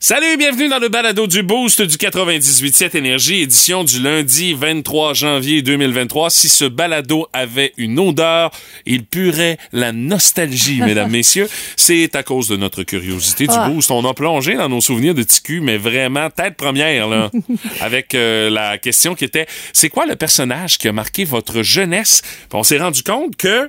Salut, bienvenue dans le balado du Boost du 98.7 Énergie, édition du lundi 23 janvier 2023. Si ce balado avait une odeur, il purait la nostalgie, mesdames, messieurs. C'est à cause de notre curiosité du Ah. Boost. On a plongé dans nos souvenirs de TQ, mais vraiment tête première, là, avec euh, la question qui était, c'est quoi le personnage qui a marqué votre jeunesse? Puis on s'est rendu compte que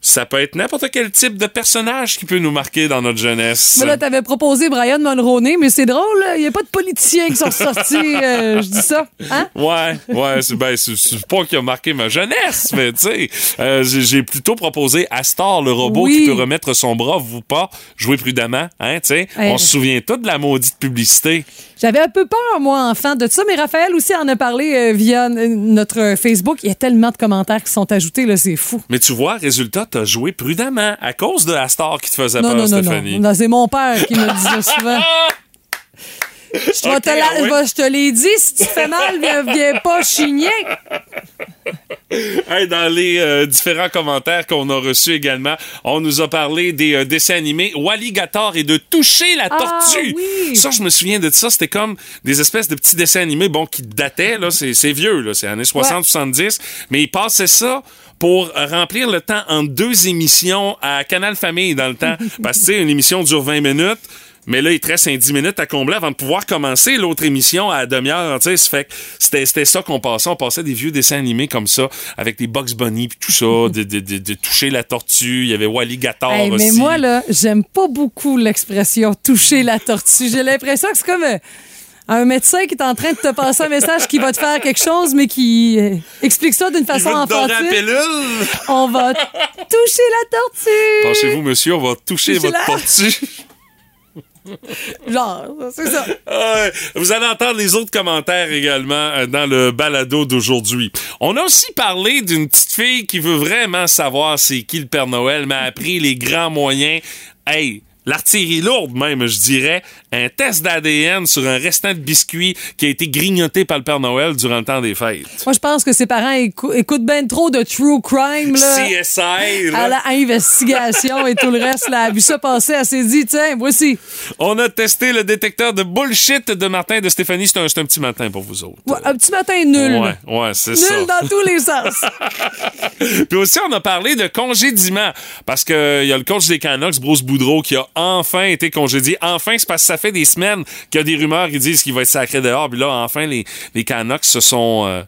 ça peut être n'importe quel type de personnage qui peut nous marquer dans notre jeunesse. Mais là, t'avais proposé Brian Mulroney, mais c'est drôle, il n'y a pas de politiciens qui sont sortis. euh, je dis ça. Hein? Ouais, ouais, c'est ben, pas qui a marqué ma jeunesse, mais tu sais, euh, j'ai j'ai plutôt proposé Astor, le robot Oui. qui peut remettre son bras, vous pas, jouer prudemment, hein, tu sais. On se souvient tout de la maudite publicité. J'avais un peu peur, moi, enfant, de ça, mais Raphaël aussi en a parlé euh, via notre Facebook. Il y a tellement de commentaires qui sont ajoutés, là, c'est fou. Mais tu vois, résultat, t'as joué prudemment à cause de Astor qui te faisait Non, peur, non, non, non, Stéphanie. non. C'est mon père qui me ça souvent. Je vais Ok, te la- ah je te l'ai dit, si tu fais mal, viens, viens pas chigner. Hey, dans les euh, différents commentaires qu'on a reçus également, on nous a parlé des euh, dessins animés Walligator et de toucher la Ah, tortue. oui. Ça, je me souviens de ça. C'était comme des espèces de petits dessins animés, bon, qui dataient, là, c'est vieux, là, c'est années 60-70, mais ils passaient ça pour remplir le temps en deux émissions à Canal Famille dans le temps. Parce que, tu sais, une émission dure 20 minutes. Mais là, il te reste un 10 minutes à combler avant de pouvoir commencer l'autre émission à demi-heure. Fait c'était, ça qu'on passait. On passait des vieux dessins animés comme ça, avec des Bugs Bunny puis tout ça, de, de, de, de toucher la tortue. Il y avait Walligator Hey, aussi. mais moi, là, j'aime pas beaucoup l'expression toucher la tortue. J'ai l'impression que c'est comme euh, un médecin qui est en train de te passer un message qui va te faire quelque chose, mais qui euh, explique ça d'une façon enfantine. On va toucher la tortue. Penchez-vous, monsieur, on va toucher votre la- tortue? Genre, c'est ça. Vous allez entendre les autres commentaires également euh, dans le balado d'aujourd'hui. On a aussi parlé d'une petite fille qui veut vraiment savoir c'est qui le Père Noël, mais a pris les grands moyens. Hey, l'artillerie lourde même, je dirais. Un test d'ADN sur un restant de biscuit qui a été grignoté par le Père Noël durant le temps des fêtes. Moi, je pense que ses parents écou- écoutent bien trop de true crime, là. CSI, là. À la investigation et tout le reste, là, a vu ça passer, elle s'est dit, tiens, voici. On a testé le détecteur de bullshit de Martin et de Stéphanie. C'est un, un petit matin pour vous autres. Ouais, un petit matin nul. Ouais, ouais, c'est ça. Nul dans tous les sens. Puis aussi, on a parlé de congédiement. Parce que il y a le coach des Canucks, Bruce Boudreau, qui a enfin été congédié. Enfin, c'est parce que ça fait des semaines qu'il y a des rumeurs qui disent qu'il va être sacré dehors. Puis là, enfin, les, les Canucks se sont... euh,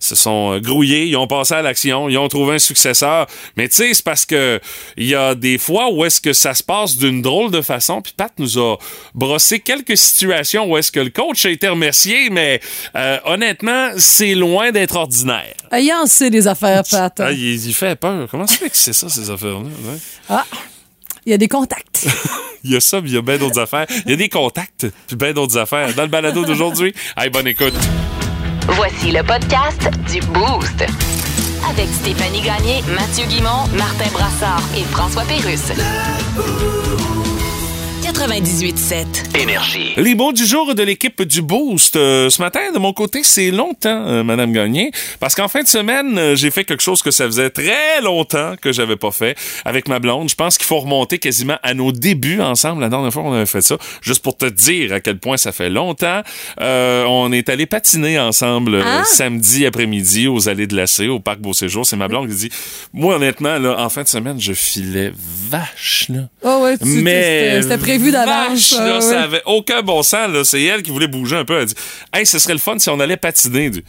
se sont euh, grouillés, ils ont passé à l'action, ils ont trouvé un successeur. Mais tu sais, c'est parce que il y a des fois où est-ce que ça se passe d'une drôle de façon. Puis Pat nous a brossé quelques situations où est-ce que le coach a été remercié, mais euh, honnêtement, c'est loin d'être ordinaire. Ayant sait des affaires, Pat. Ah, il, il fait peur. Comment ça fait que c'est ça, ces affaires-là? ouais? Ah, il y a des contacts. Il y a ça, puis il y a bien d'autres affaires. Il y a des contacts, puis bien d'autres affaires. Dans le balado d'aujourd'hui, hey, bonne écoute. Voici le podcast du Boost. Avec Stéphanie Gagné, Mathieu Guimont, Martin Brassard et François Pérusse. 98.7. Énergie. Les mots du jour de l'équipe du Boost. Euh, ce matin, de mon côté, c'est longtemps, euh, Madame Gagné, parce qu'en fin de semaine, euh, j'ai fait quelque chose que ça faisait très longtemps que j'avais pas fait avec ma blonde. Je pense qu'il faut remonter quasiment à nos débuts ensemble. La dernière fois qu'on avait fait ça, juste pour te dire à quel point ça fait longtemps. Euh, on est allé patiner ensemble euh, Ah! samedi après-midi aux allées de Lacé, au parc Beau Séjour. C'est ma blonde qui dit, moi honnêtement, là, en fin de semaine, je filais vache là. Oh ouais, tu- Mais c'était c'était prévu d'avance. vache, là, ouais. ça avait aucun bon sens. Là. C'est elle qui voulait bouger un peu. Elle dit Hey, ce serait le fun si on allait patiner. Du-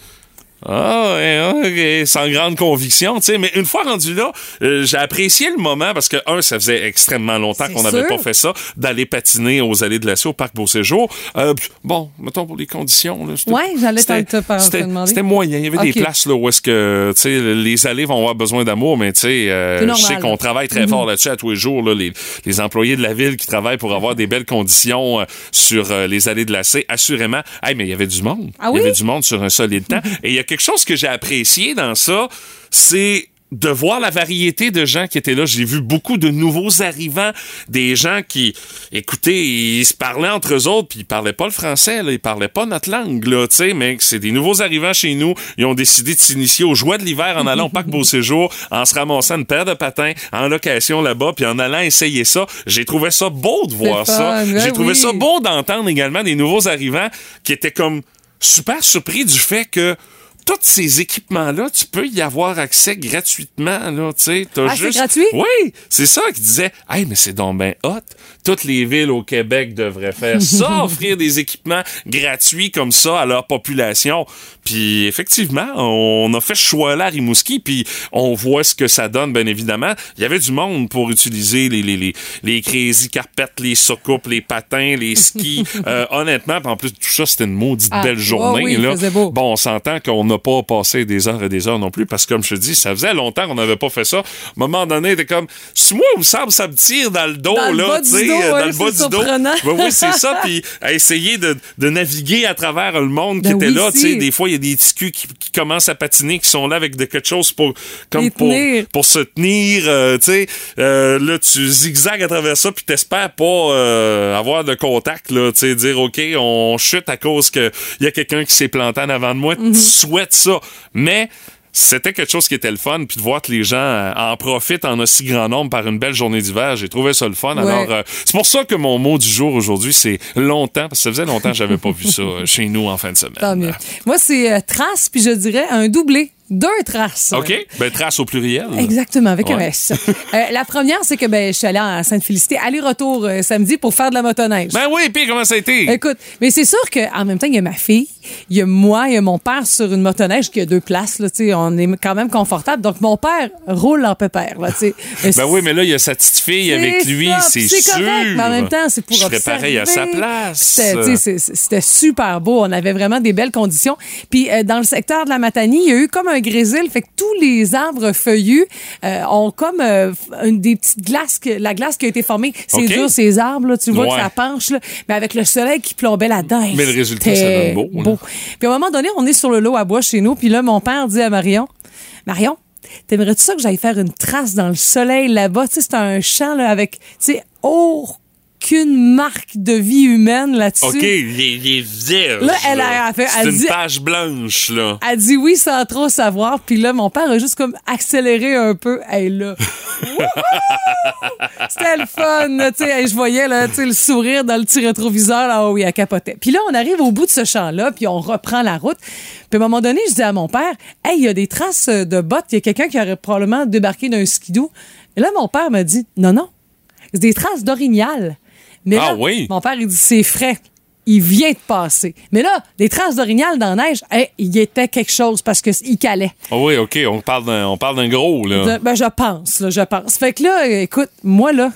Ah, ouais, ok, sans grande conviction, tu sais. Mais une fois rendu là, euh, j'ai apprécié le moment parce que, un, ça faisait extrêmement longtemps qu'on n'avait pas fait ça, d'aller patiner aux allées de la au parc Beau Séjour. Euh, bon, mettons pour les conditions. Là, Ouais, j'allais te- demander. C'était moyen. Il y avait des places là, où est-ce que, tu sais, les allées vont avoir besoin d'amour, mais tu sais, euh, je sais qu'on travaille très fort là-dessus à tous les jours, là, les, les employés de la ville qui travaillent pour avoir des belles conditions euh, sur euh, les allées de la assurément. Hey, mais il y avait du monde. Ah Il oui? y avait du monde sur un solide temps. Et il y a quelque chose que j'ai apprécié dans ça, c'est de voir la variété de gens qui étaient là. J'ai vu beaucoup de nouveaux arrivants, des gens qui, écoutez, ils se parlaient entre eux autres, puis ils parlaient pas le français, là, ils parlaient pas notre langue, là, tu sais, mais c'est des nouveaux arrivants chez nous. Ils ont décidé de s'initier aux joies de l'hiver en allant au parc Beau Séjour, en se ramassant une paire de patins en location là-bas, puis en allant essayer ça. J'ai trouvé ça beau de voir ça. fun, J'ai trouvé oui. ça beau d'entendre également des nouveaux arrivants qui étaient comme super surpris du fait que tous ces équipements-là, tu peux y avoir accès gratuitement, là, tu sais. T'as Ah, c'est juste... gratuit? Oui, c'est ça qui disait, hey, mais c'est donc ben hot. Toutes les villes au Québec devraient faire ça, offrir des équipements gratuits comme ça à leur population. Puis effectivement, on a fait ce choix-là à Rimouski, puis on voit ce que ça donne, bien évidemment. Il y avait du monde pour utiliser les, les, les, les crazy carpettes, les soucoupes, les patins, les skis. Euh, honnêtement, en plus, tout ça, c'était une maudite Ah, belle journée. oui, il là. faisait beau. Bon, on s'entend qu'on n'a pas passé des heures et des heures non plus, parce que comme je te dis, ça faisait longtemps qu'on n'avait pas fait ça. À un moment donné, t'es comme, c'est moi où ça, ça me tire dans le dos, Dans là, tu sais, euh, ouais, dans le bas du dos. surprenant. Ben oui, c'est ça, puis à essayer de, de naviguer à travers le monde qui Ben était oui, là, tu si. sais, des fois, il y a des petits culs qui, qui commencent à patiner, qui sont là avec de quelque chose pour, comme pour, pour se tenir, euh, tu sais, Euh, là, tu zigzags à travers ça, puis t'espères pas euh, avoir de contact, là, tu sais, dire, OK, on chute à cause que il y a quelqu'un qui s'est planté en avant de moi, Mhm. tu ça, mais c'était quelque chose qui était le fun, puis de voir que les gens euh, en profitent en aussi grand nombre par une belle journée d'hiver, j'ai trouvé ça le fun. Ouais. Alors, euh, c'est pour ça que mon mot du jour aujourd'hui, c'est longtemps, parce que ça faisait longtemps que j'avais pas vu ça euh, chez nous en fin de semaine. Tant mieux. Moi, c'est euh, trace, puis je dirais un doublé. Deux traces. OK? Ben, trace au pluriel. Exactement, avec un. S. Euh, la première, c'est que ben, je suis allée à Sainte-Félicité, aller-retour euh, samedi pour faire de la motoneige. Ben oui, puis comment ça a été? Écoute, mais c'est sûr qu'en même temps, il y a ma fille, il y a moi, il y a mon père sur une motoneige qui a deux places. Là, tu sais, on est quand même confortable. Donc, mon père roule en pépère. Là, tu sais. Mais Ben oui, mais là, il y a sa petite fille avec lui, c'est sûr. correct, mais en même temps, c'est pour Je observer. pareil à sa place. C'était super beau. On avait vraiment des belles conditions. Puis euh, dans le secteur de la Matanie, il y a eu comme un grésil, fait que tous les arbres feuillus euh, ont comme euh, une- des petites glaces, que, la glace qui a été formée. C'est dur, ces arbres, là, tu vois Ouais. que ça penche, là, mais avec le soleil qui plombait là-dedans. Mais le résultat, ça donne beau, là. Puis à un moment donné, on est sur le lot à bois chez nous, puis là, mon père dit à Marion, Marion, T'aimerais-tu ça que j'aille faire une trace dans le soleil là-bas? Tu sais, c'est un champ là, avec, tu sais, aucune marque de vie humaine là-dessus. OK, est vierge. Là, elle a- elle fait- C'est elle une dit- page blanche, là. Elle dit oui sans trop savoir. Puis là, mon père a juste comme accéléré un peu. Hey, là. C'était le fun. tu sais. Je voyais là, tu sais, le sourire dans le petit rétroviseur. Là, oui, elle capotait. Puis là, on arrive au bout de ce champ-là, puis on reprend la route. Puis à un moment donné, je dis à mon père, hey, il y a des traces de bottes. Il y a quelqu'un qui aurait probablement débarqué d'un skidoo. Et là, mon père m'a dit, non, non, c'est des traces d'orignal. Mais Ah oui? mon père, il dit, c'est frais. Il vient de passer. Mais là, des traces d'orignal dans la neige, hey, il était quelque chose parce qu'il calait. Ah oui, OK, on parle d'un, on parle d'un gros, là. De- ben, je pense, là, je pense. Fait que là, écoute, moi, là,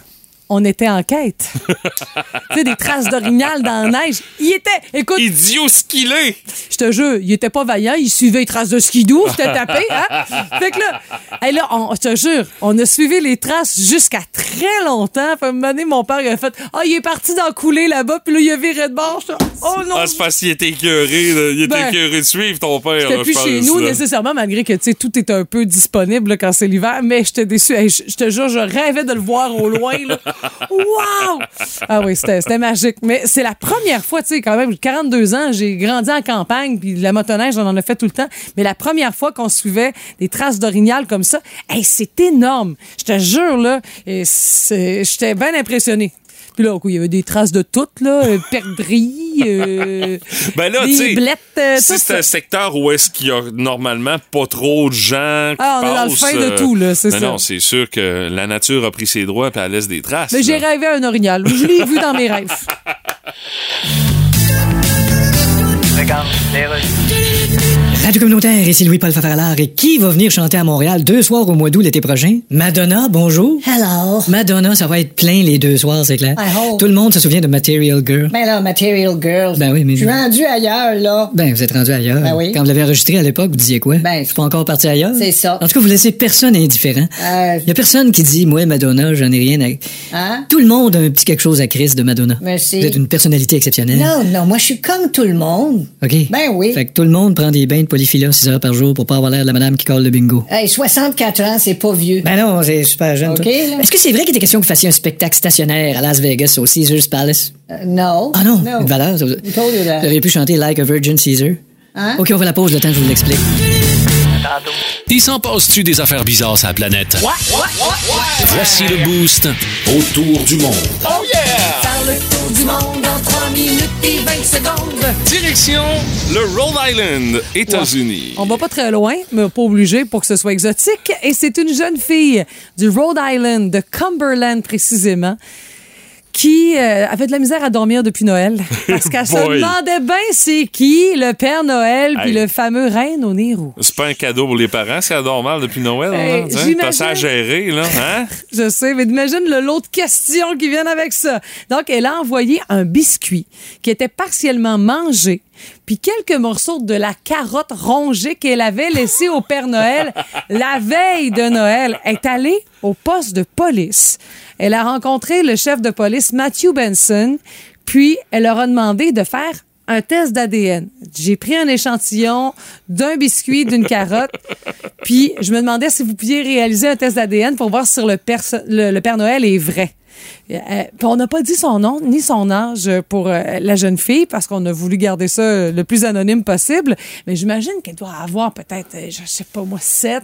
on était en quête. tu sais, des traces d'orignal dans la neige. Il était, écoute, Idiot ce qu'il est! je te jure, il était pas vaillant, il suivait les traces de skidoo, c'était tapé, hein? Fait que là, hey, là on, je te jure, on a suivi les traces jusqu'à très longtemps. Fait un moment donné, mon père, il a fait, ah, il est parti dans couler là-bas, puis là, il a viré de bord. Oh non! Ah, c'est parce qu'il était écœuré, là. Il était Ben, écœuré de suivre ton père, J'étais plus je chez nous là. nécessairement, malgré que tu sais, tout est un peu disponible là, quand c'est l'hiver, mais j'étais déçue. Hey, je je te jure, je rêvais de le voir au loin. Là. Wow! Ah oui, c'était magique. Mais c'est la première fois, tu sais, quand même, j'ai 42 ans, j'ai grandi en campagne, puis la motoneige, on en a fait tout le temps. Mais la première fois qu'on suivait des traces d'orignal comme ça, hey, c'est énorme. Je te jure, là, j'étais bien impressionnée. Puis là, il y avait des traces de toutes, là, euh, perdrix, euh, Ben là, des blettes, euh, si tout c'est un secteur où est-ce qu'il y a normalement pas trop de gens qui Ah, on est dans le passent, fin de euh, tout, là, c'est non, ça. Non, c'est sûr que la nature a pris ses droits et elle laisse des traces. Mais j'ai là. rêvé à un orignal. Je l'ai vu dans mes rêves. Radio communautaire, ici Louis-Paul Fafaralard. Et qui va venir chanter à Montréal deux soirs au mois d'août l'été prochain? Madonna, bonjour. Hello. Madonna, ça va être plein les deux soirs, c'est clair. I hope. Tout le monde se souvient de Material Girl. Ben là, Material Girls. Ben oui, mais- Je suis rendu ailleurs, là. Ben, vous êtes rendu ailleurs. Ben oui. Quand vous l'avez enregistré à l'époque, vous disiez quoi? Ben, je suis pas encore parti ailleurs. c'est ça. En tout cas, vous laissez personne indifférent. Euh, Il y a personne qui dit, moi, Madonna, j'en ai rien à... Hein? Tout le monde a un petit quelque chose à Chris de Madonna. Merci. Vous êtes une personnalité exceptionnelle. Non, non, moi, je suis comme tout le monde. OK? Ben oui. Fait que tout le monde prend des bains de polyphila 6 heures par jour pour pas avoir l'air de la madame qui colle le bingo. Hey, 64 ans, c'est pas vieux. Ben non, c'est super jeune. OK. Est-ce que c'est vrai qu'il était question que vous fassiez un spectacle stationnaire à Las Vegas au Caesars Palace? Euh, no. Ah non, No. une valeur. ça. Vous Who told you that? vous auriez pu chanter Like a Virgin Caesar. Hein? OK, on fait la pause le temps que je vous l'explique. Il s'en passe-tu des affaires bizarres sur la planète? Voici le boost autour du monde. Faire le tour du monde en 3 minutes et 20 secondes. Direction le Rhode Island, États-Unis. On va pas très loin, mais pas obligé pour que ce soit exotique. Et c'est une jeune fille du Rhode Island, de Cumberland précisément, qui euh, avait de la misère à dormir depuis Noël. Parce qu'elle se demandait bien c'est qui le Père Noël puis Hey. le fameux reine au nez roux. C'est pas un cadeau pour les parents, c'est adore mal depuis Noël. Hey, hein. T'as ça à gérer, là. Hein? Je sais, mais imagine le lot de questions qui viennent avec ça. Donc, elle a envoyé un biscuit qui était partiellement mangé, puis quelques morceaux de la carotte rongée qu'elle avait laissé au Père Noël la veille de Noël. Est allée au poste de police. Elle a rencontré le chef de police Matthew Benson, puis elle leur a demandé de faire un test d'ADN. J'ai pris un échantillon d'un biscuit, d'une carotte, puis je me demandais si vous pouviez réaliser un test d'ADN pour voir si le, le, le Père Noël est vrai. Euh, puis on n'a pas dit son nom ni son âge pour euh, la jeune fille parce qu'on a voulu garder ça euh, le plus anonyme possible. Mais j'imagine qu'elle doit avoir peut-être, euh, je sais pas moi, 7,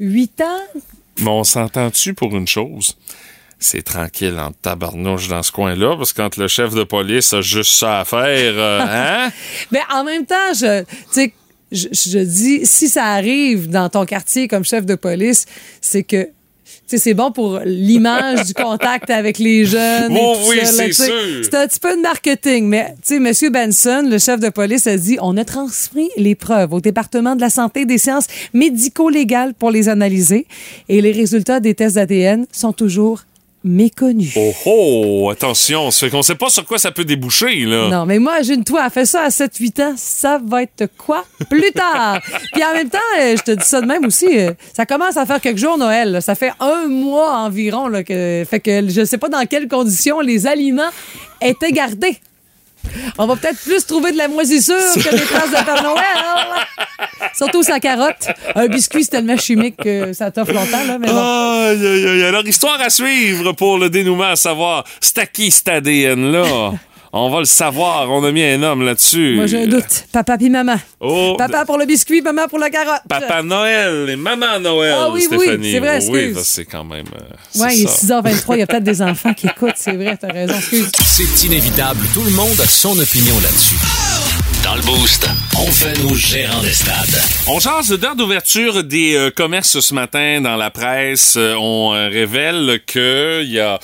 8 ans. Mais on s'entend-tu pour une chose? C'est tranquille en tabarnouche dans ce coin-là, parce que quand le chef de police a juste ça à faire, euh, hein? Mais en même temps, je, tu je, je dis, si ça arrive dans ton quartier comme chef de police, c'est que c'est bon pour l'image du contact avec les jeunes. et Oh oui, c'est sûr. C'est un petit peu de marketing, mais tu sais, Monsieur Benson, le chef de police, a dit on a transmis les preuves au département de la santé et des sciences médico-légales pour les analyser, et les résultats des tests d'ADN sont toujours Oh oh, attention, ça fait qu'on sait pas sur quoi ça peut déboucher, là. Non, mais moi, j'ai une toi, elle fait ça à 7-8 ans, ça va être quoi plus tard? Puis en même temps, euh, je te dis ça de même aussi, euh, ça commence à faire quelques jours Noël. là. Ça fait un mois environ. Là, que, fait que je sais pas dans quelles conditions les aliments étaient gardés. On va peut-être plus trouver de la moisissure que des traces de Père Noël. Surtout sa carotte. Un biscuit, c'est tellement chimique que ça t'offre longtemps. Là, mais bon. Aïe, aïe, aïe. Alors, histoire à suivre pour le dénouement, à savoir, c'est à qui cet ADN-là? On va le savoir, on a mis un homme là-dessus. Moi, j'ai un doute. Papa puis maman. Oh, Papa pour le biscuit, maman pour la carotte. Papa Noël et Maman Noël, Ah oui, oui, c'est vrai, oui, excuse. que c'est quand même... euh, Ouais, il est ça. 6h23, il y a peut-être des enfants qui écoutent, c'est vrai, t'as raison, excuse. C'est inévitable, tout le monde a son opinion là-dessus. On fait nos gérants des stades. On change date d'ouverture des euh, commerces ce matin dans la presse. Euh, on euh, révèle qu'il y a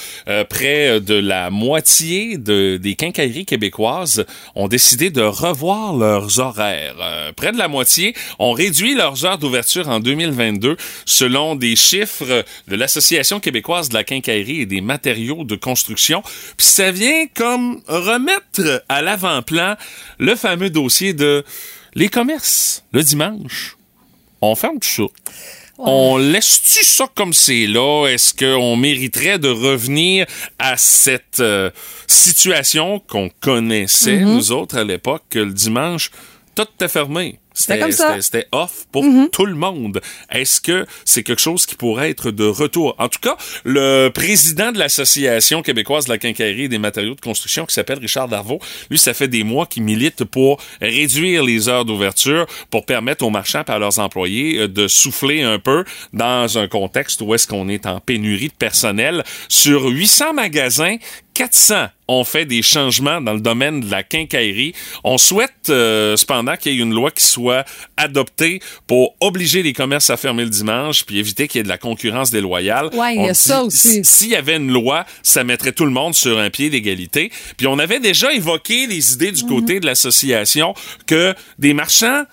près de la moitié de, des quincailleries québécoises ont décidé de revoir leurs horaires. Près de la moitié ont réduit leurs heures d'ouverture en 2022 selon des chiffres de l'Association québécoise de la quincaillerie et des matériaux de construction. Puis ça vient comme remettre à l'avant-plan le fameux dossier de les commerces, le dimanche, on ferme tout ça. On laisse-tu ça comme c'est là? Est-ce qu'on mériterait de revenir à cette euh, situation qu'on connaissait, nous autres, à l'époque, que le dimanche, tout était fermé? C'était comme ça. c'était- off pour tout le monde. Est-ce que c'est quelque chose qui pourrait être de retour? En tout cas, le président de l'Association québécoise de la quincaillerie et des matériaux de construction, qui s'appelle Richard Darvaux, lui, ça fait des mois qu'il milite pour réduire les heures d'ouverture pour permettre aux marchands et à leurs employés euh, de souffler un peu dans un contexte où est-ce qu'on est en pénurie de personnel. Sur 800 magasins, 400 ont fait des changements dans le domaine de la quincaillerie. On souhaite euh, cependant qu'il y ait une loi qui soit adoptée pour obliger les commerces à fermer le dimanche puis éviter qu'il y ait de la concurrence déloyale. Ouais, il y a ça aussi. S'il y avait une loi, ça mettrait tout le monde sur un pied d'égalité. Puis on avait déjà évoqué les idées du côté de l'association que des marchands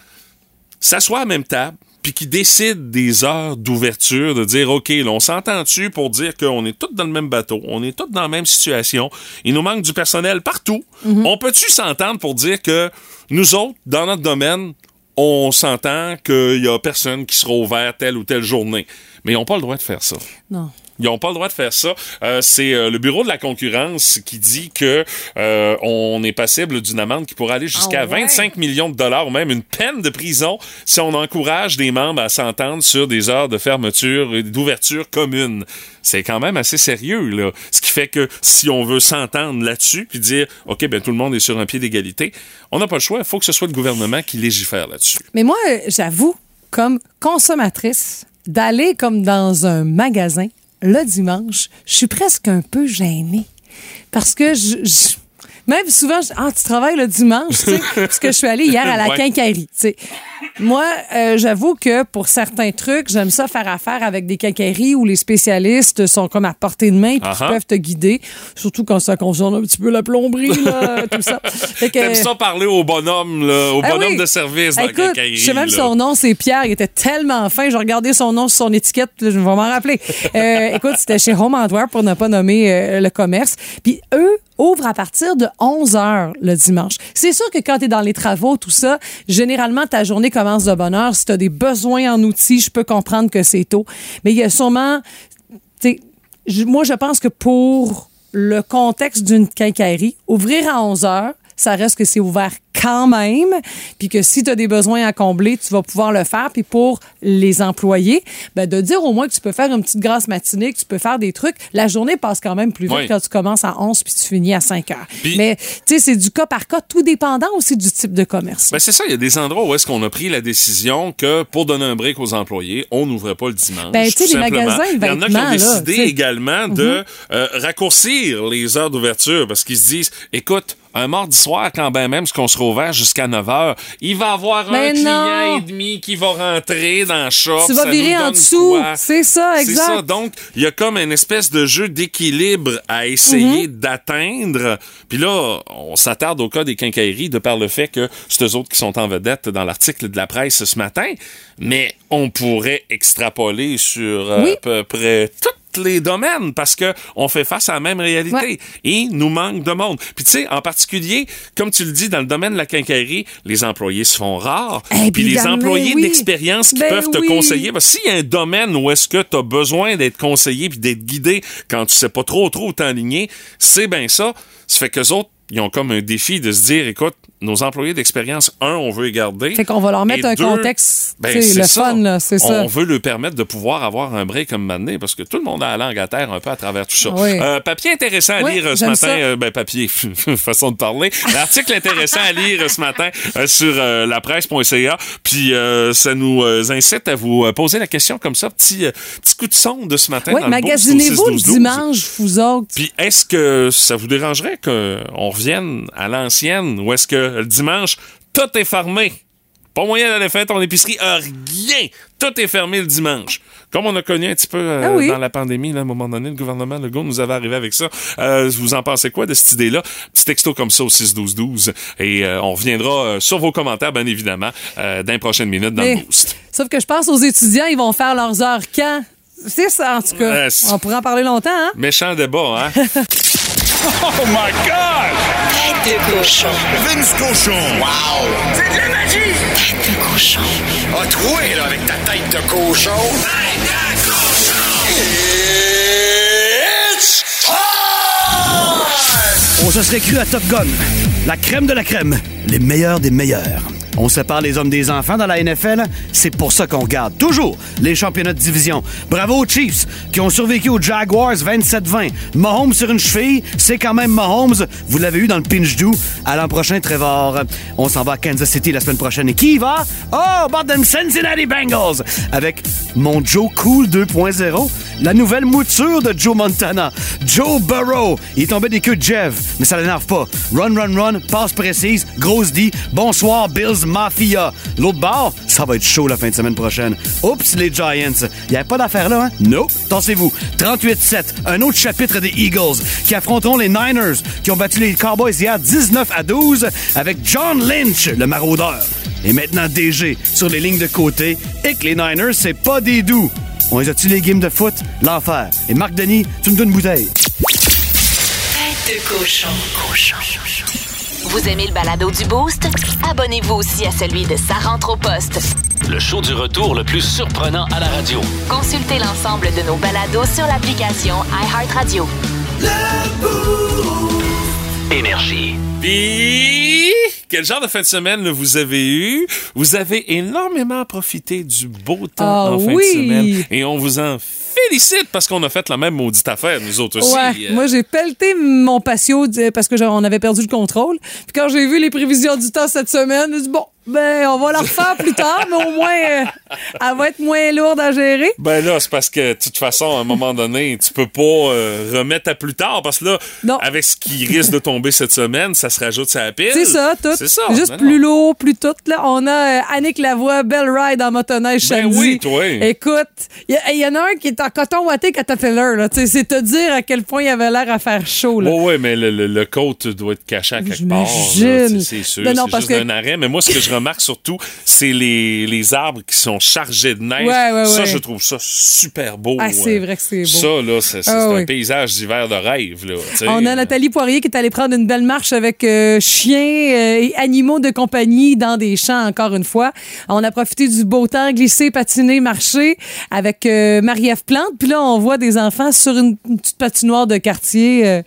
s'assoient à la même table puis qui décident des heures d'ouverture, de dire, OK, là, on s'entend-tu pour dire qu'on est tous dans le même bateau, on est tous dans la même situation, il nous manque du personnel partout. On peut-tu s'entendre pour dire que nous autres, dans notre domaine, on s'entend qu'il y a personne qui sera ouvert telle ou telle journée? Mais ils n'ont pas le droit de faire ça. Non. Ils n'ont pas le droit de faire ça. Euh, c'est euh, le bureau de la concurrence qui dit que euh, on est passible d'une amende qui pourrait aller jusqu'à Ah ouais? 25 millions de dollars ou même une peine de prison si on encourage des membres à s'entendre sur des heures de fermeture et d'ouverture commune. C'est quand même assez sérieux là. Ce qui fait que si on veut s'entendre là-dessus puis dire OK ben tout le monde est sur un pied d'égalité, on n'a pas le choix, il faut que ce soit le gouvernement qui légifère là-dessus. Mais moi, j'avoue, comme consommatrice, d'aller comme dans un magasin le dimanche, je suis presque un peu gênée. Parce que je. Même souvent, je- ah, tu travailles le dimanche, tu sais, parce que je suis allée hier à la Ouais. quincaillerie, tu sais. Moi, euh, j'avoue que pour certains trucs, j'aime ça faire affaire avec des quincailleries où les spécialistes sont comme à portée de main puis qui Ah ah. peuvent te guider, surtout quand ça concerne un petit peu la plomberie, là, tout ça. Fait que- T'aimes ça parler au bonhomme là, au ah bonhomme oui. de service dans la Écoute, quincaillerie, je sais même là. son nom, c'est Pierre. Il était tellement fin. Je regardais son nom sur son étiquette. puis là, Je vais m'en rappeler. Euh, écoute, c'était chez Home Hardware pour ne pas nommer euh, le commerce. Puis eux ouvrent à partir de 11 heures le dimanche. C'est sûr que quand tu es dans les travaux, tout ça, généralement, ta journée commence de bonne heure. Si tu as des besoins en outils, je peux comprendre que c'est tôt. Mais il y a sûrement... moi, je pense que pour le contexte d'une quincaillerie, ouvrir à 11 heures, ça reste que c'est ouvert quand même, puis que si tu as des besoins à combler, tu vas pouvoir le faire. Puis pour les employés, ben de dire au moins que tu peux faire une petite grasse matinée, que tu peux faire des trucs. La journée passe quand même plus vite Oui. quand tu commences à 11 puis tu finis à 5 heures. Mais tu sais, c'est du cas par cas, tout dépendant aussi du type de commerce. Ben c'est ça, il y a des endroits où est-ce qu'on a pris la décision que pour donner un break aux employés, on n'ouvrait pas le dimanche. Ben, tu sais, les magasins Il y en a qui ont décidé également de euh, raccourcir les heures d'ouverture parce qu'ils se disent, écoute, un mardi soir, quand ben même, ce qu'on sera ouvert jusqu'à 9 heures, il va y avoir Mais un client et demi qui va rentrer dans le shop. Tu vas virer en dessous. C'est ça, C'est exact. ça. Donc, il y a comme une espèce de jeu d'équilibre à essayer d'atteindre. Puis là, on s'attarde au cas des quincailleries de par le fait que c'est eux autres qui sont en vedette dans l'article de la presse ce matin. Mais on pourrait extrapoler sur euh, Oui. à peu près tous les domaines parce que on fait face à la même réalité Ouais. et nous manque de monde. Puis tu sais, en particulier, comme tu le dis, dans le domaine de la quincaillerie, les employés se font rares. Eh Puis les employés oui. d'expérience qui Ben peuvent te oui. conseiller parce que s'il y a un domaine où est-ce que tu as besoin d'être conseillé puis d'être guidé quand tu sais pas trop trop où t'enligner, c'est bien ça. Ça fait qu'eux autres, ils ont comme un défi de se dire, écoute, nos employés d'expérience, un, on veut les garder. Fait qu'on va leur mettre Et un deux, contexte, ben, c'est le ça. fun, là, c'est ça. On veut leur permettre de pouvoir avoir un break comme maintenant parce que tout le monde a la langue à terre un peu à travers tout ça. Oui. Euh, papier intéressant à Oui, lire euh, ce matin. euh, ben, papier, façon de parler. L'article intéressant à lire euh, ce matin euh, sur lapresse.ca. Puis euh, ça nous incite à vous poser la question comme ça, petit, petit coup de sonde de ce matin. Oui, magasinez-vous le 6-12-12. dimanche, vous autres? Puis est-ce que ça vous dérangerait qu'on revienne à l'ancienne ou est-ce que le dimanche, tout est fermé? Pas moyen d'aller faire ton épicerie, euh, rien! Tout est fermé le dimanche. Comme on a connu un petit peu euh, Ah oui. dans la pandémie, là, à un moment donné, le gouvernement Legault nous avait arrivé avec ça. Euh, vous en pensez quoi de cette idée-là? Petit texto comme ça au 6-12-12. Et euh, on reviendra sur vos commentaires, bien évidemment, dans les prochaines minutes dans Mais- le boost. Sauf que je pense aux étudiants, ils vont faire leurs heures quand? C'est ça, en tout cas. C'est- On pourra en parler longtemps, hein? Méchant débat, hein? Oh my God! Tête de cochon. Vince Cochon! Wow! C'est de la magie! Tête de cochon. A troué, là, avec ta tête de cochon! Tête de cochon! It's time! On se serait cru à Top Gun. La crème de la crème. Les meilleurs des meilleurs. On sépare les hommes des enfants dans la NFL. C'est pour ça qu'on regarde toujours les championnats de division. Bravo aux Chiefs qui ont survécu aux Jaguars 27-20. Mahomes sur une cheville, c'est quand même Mahomes. Vous l'avez eu dans le pinch do. À l'an prochain, Trevor. On s'en va à Kansas City la semaine prochaine. Et qui y va? Oh, Bottom Cincinnati Bengals. Avec mon Joe Cool 2.0. La nouvelle mouture de Joe Montana. Joe Burrow. Il est tombé des queues de Jeff, mais ça l'énerve pas. Run, run, run, passe précise, grosse D. Bonsoir, Bills Mafia. L'autre bord, ça va être chaud la fin de semaine prochaine. Oups, les Giants. Il n'y avait pas d'affaire là, hein? Non. Tassez-vous. 38-7, un autre chapitre des Eagles qui affronteront les Niners qui ont battu les Cowboys hier 19 à 12 avec John Lynch, le maraudeur. Et maintenant DG sur les lignes de côté et que les Niners, c'est pas des doux. On les a-tu les games de foot? L'enfer. Et Marc Denis, tu me donnes une bouteille. Vous aimez le balado du Boost? Abonnez-vous aussi à celui de Sa rentre au poste. Le show du retour le plus surprenant à la radio. Consultez l'ensemble de nos balados sur l'application iHeartRadio. Énergie. Puis, quel genre de fin de semaine là, vous avez eu? Vous avez énormément profité du beau temps Ah en fin oui! de semaine. Et on vous en félicite parce qu'on a fait la même maudite affaire, nous autres aussi. Ouais, Euh, moi j'ai pelleté mon patio euh, parce que genre, on avait perdu le contrôle. Puis quand j'ai vu les prévisions du temps cette semaine, j'ai dit bon, ben on va la refaire plus tard, mais au moins euh, elle va être moins lourde à gérer. Ben là, c'est parce que, de toute façon, à un moment donné, tu peux pas euh, remettre à plus tard parce que là, Non. avec ce qui risque de tomber cette semaine, ça se rajoute sur la pile. C'est ça, tout. C'est ça. Juste Ben plus lourd, plus tout. Là, on a euh, Annick Lavoie, Belle Ride en motoneige Ben samedi. oui, toi. Écoute, il y, y en a un qui est en coton watté Caterpillar. là. C'est te dire à quel point il avait l'air à faire chaud. Là. Ouais, ouais, mais le, le, le doit être caché à quelque part. C'est c'est sûr. Non, non, c'est parce juste que- un arrêt. Mais moi, ce que je remarque surtout, c'est les, les arbres qui sont chargés de neige. Ouais, ouais, ça, ouais. je trouve ça super beau. Ah, c'est Euh, vrai que c'est beau. Ça, là, c'est c'est Ah, un paysage d'hiver de rêve. Là. On a Nathalie Poirier qui est allée prendre une belle marche avec euh, chiens euh, et animaux de compagnie dans des champs, encore une fois. On a profité du beau temps, glisser, patiner, marcher avec euh, Marie-Ève Plante. Puis là, on voit des enfants sur une, une petite patinoire de quartier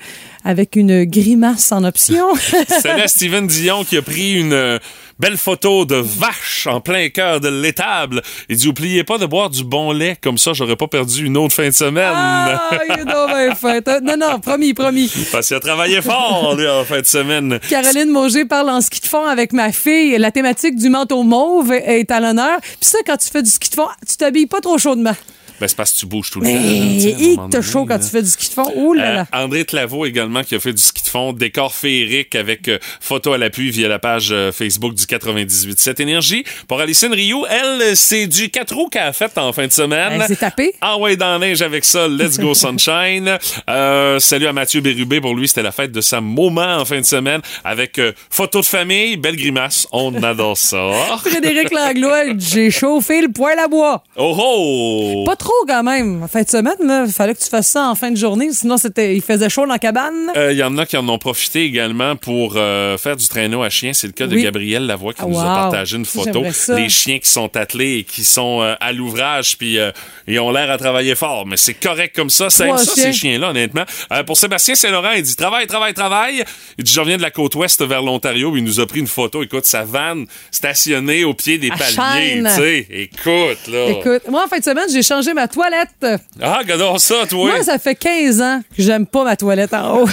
avec une grimace en option. Salut à Steven Dion qui a pris une belle photo de vache en plein cœur de l'étable. Il dit Oubliez pas de boire du bon lait, comme ça j'aurais pas perdu une autre fin de semaine. ah, il est fait. Non, non, promis, promis. Parce qu'il a travaillé fort, lui, en fin de semaine. Caroline Mauger parle en ski de fond avec ma fille. La thématique du manteau mauve est à l'honneur. Puis ça, quand tu fais du ski de fond, tu t'habilles pas trop chaudement. Ben, c'est parce que tu bouges tout le temps. Mais chaud quand là. tu fais du ski de fond? Ouh là Euh. André Tlavaux également qui a fait du ski de fond, décor féerique avec euh, photo à l'appui via la page euh, Facebook du 98 Cette énergie. Pour Alicine Rio, elle, c'est du 4 roues qu'elle a fait en fin de semaine. Elle s'est tapée? Ah ouais, dans la neige avec ça, let's go sunshine. Salut à Mathieu Bérubé, pour lui, c'était la fête de sa moment en fin de semaine avec photo de famille, belle grimace, on adore ça. Frédéric Langlois, j'ai chauffé le poêle à bois. Oh oh! Pas trop quand même. En fin de semaine, il fallait que tu fasses ça en fin de journée, sinon c'était, il faisait chaud dans la cabane. Il y en a qui en ont profité également pour euh, faire du traîneau à chiens. C'est le cas de. Gabriel Lavoie qui Ah, nous a partagé une photo. Les chiens qui sont attelés et qui sont euh, à l'ouvrage puis euh, ils ont l'air à travailler fort. Mais c'est correct comme ça. Trois ça, ces chiens-là, honnêtement. Euh, pour Sébastien Saint-Laurent, il dit travail, travail, travail. Il dit je reviens de la côte ouest vers l'Ontario. Il nous a pris une photo. Écoute, sa vanne stationnée au pied des À paliers. chaîne. tu sais. Écoute, là. Écoute, moi, en fin de semaine, j'ai changé ma toilette. Ah, regardons ça, toi. Moi, ça fait 15 ans que j'aime pas ma toilette en haut.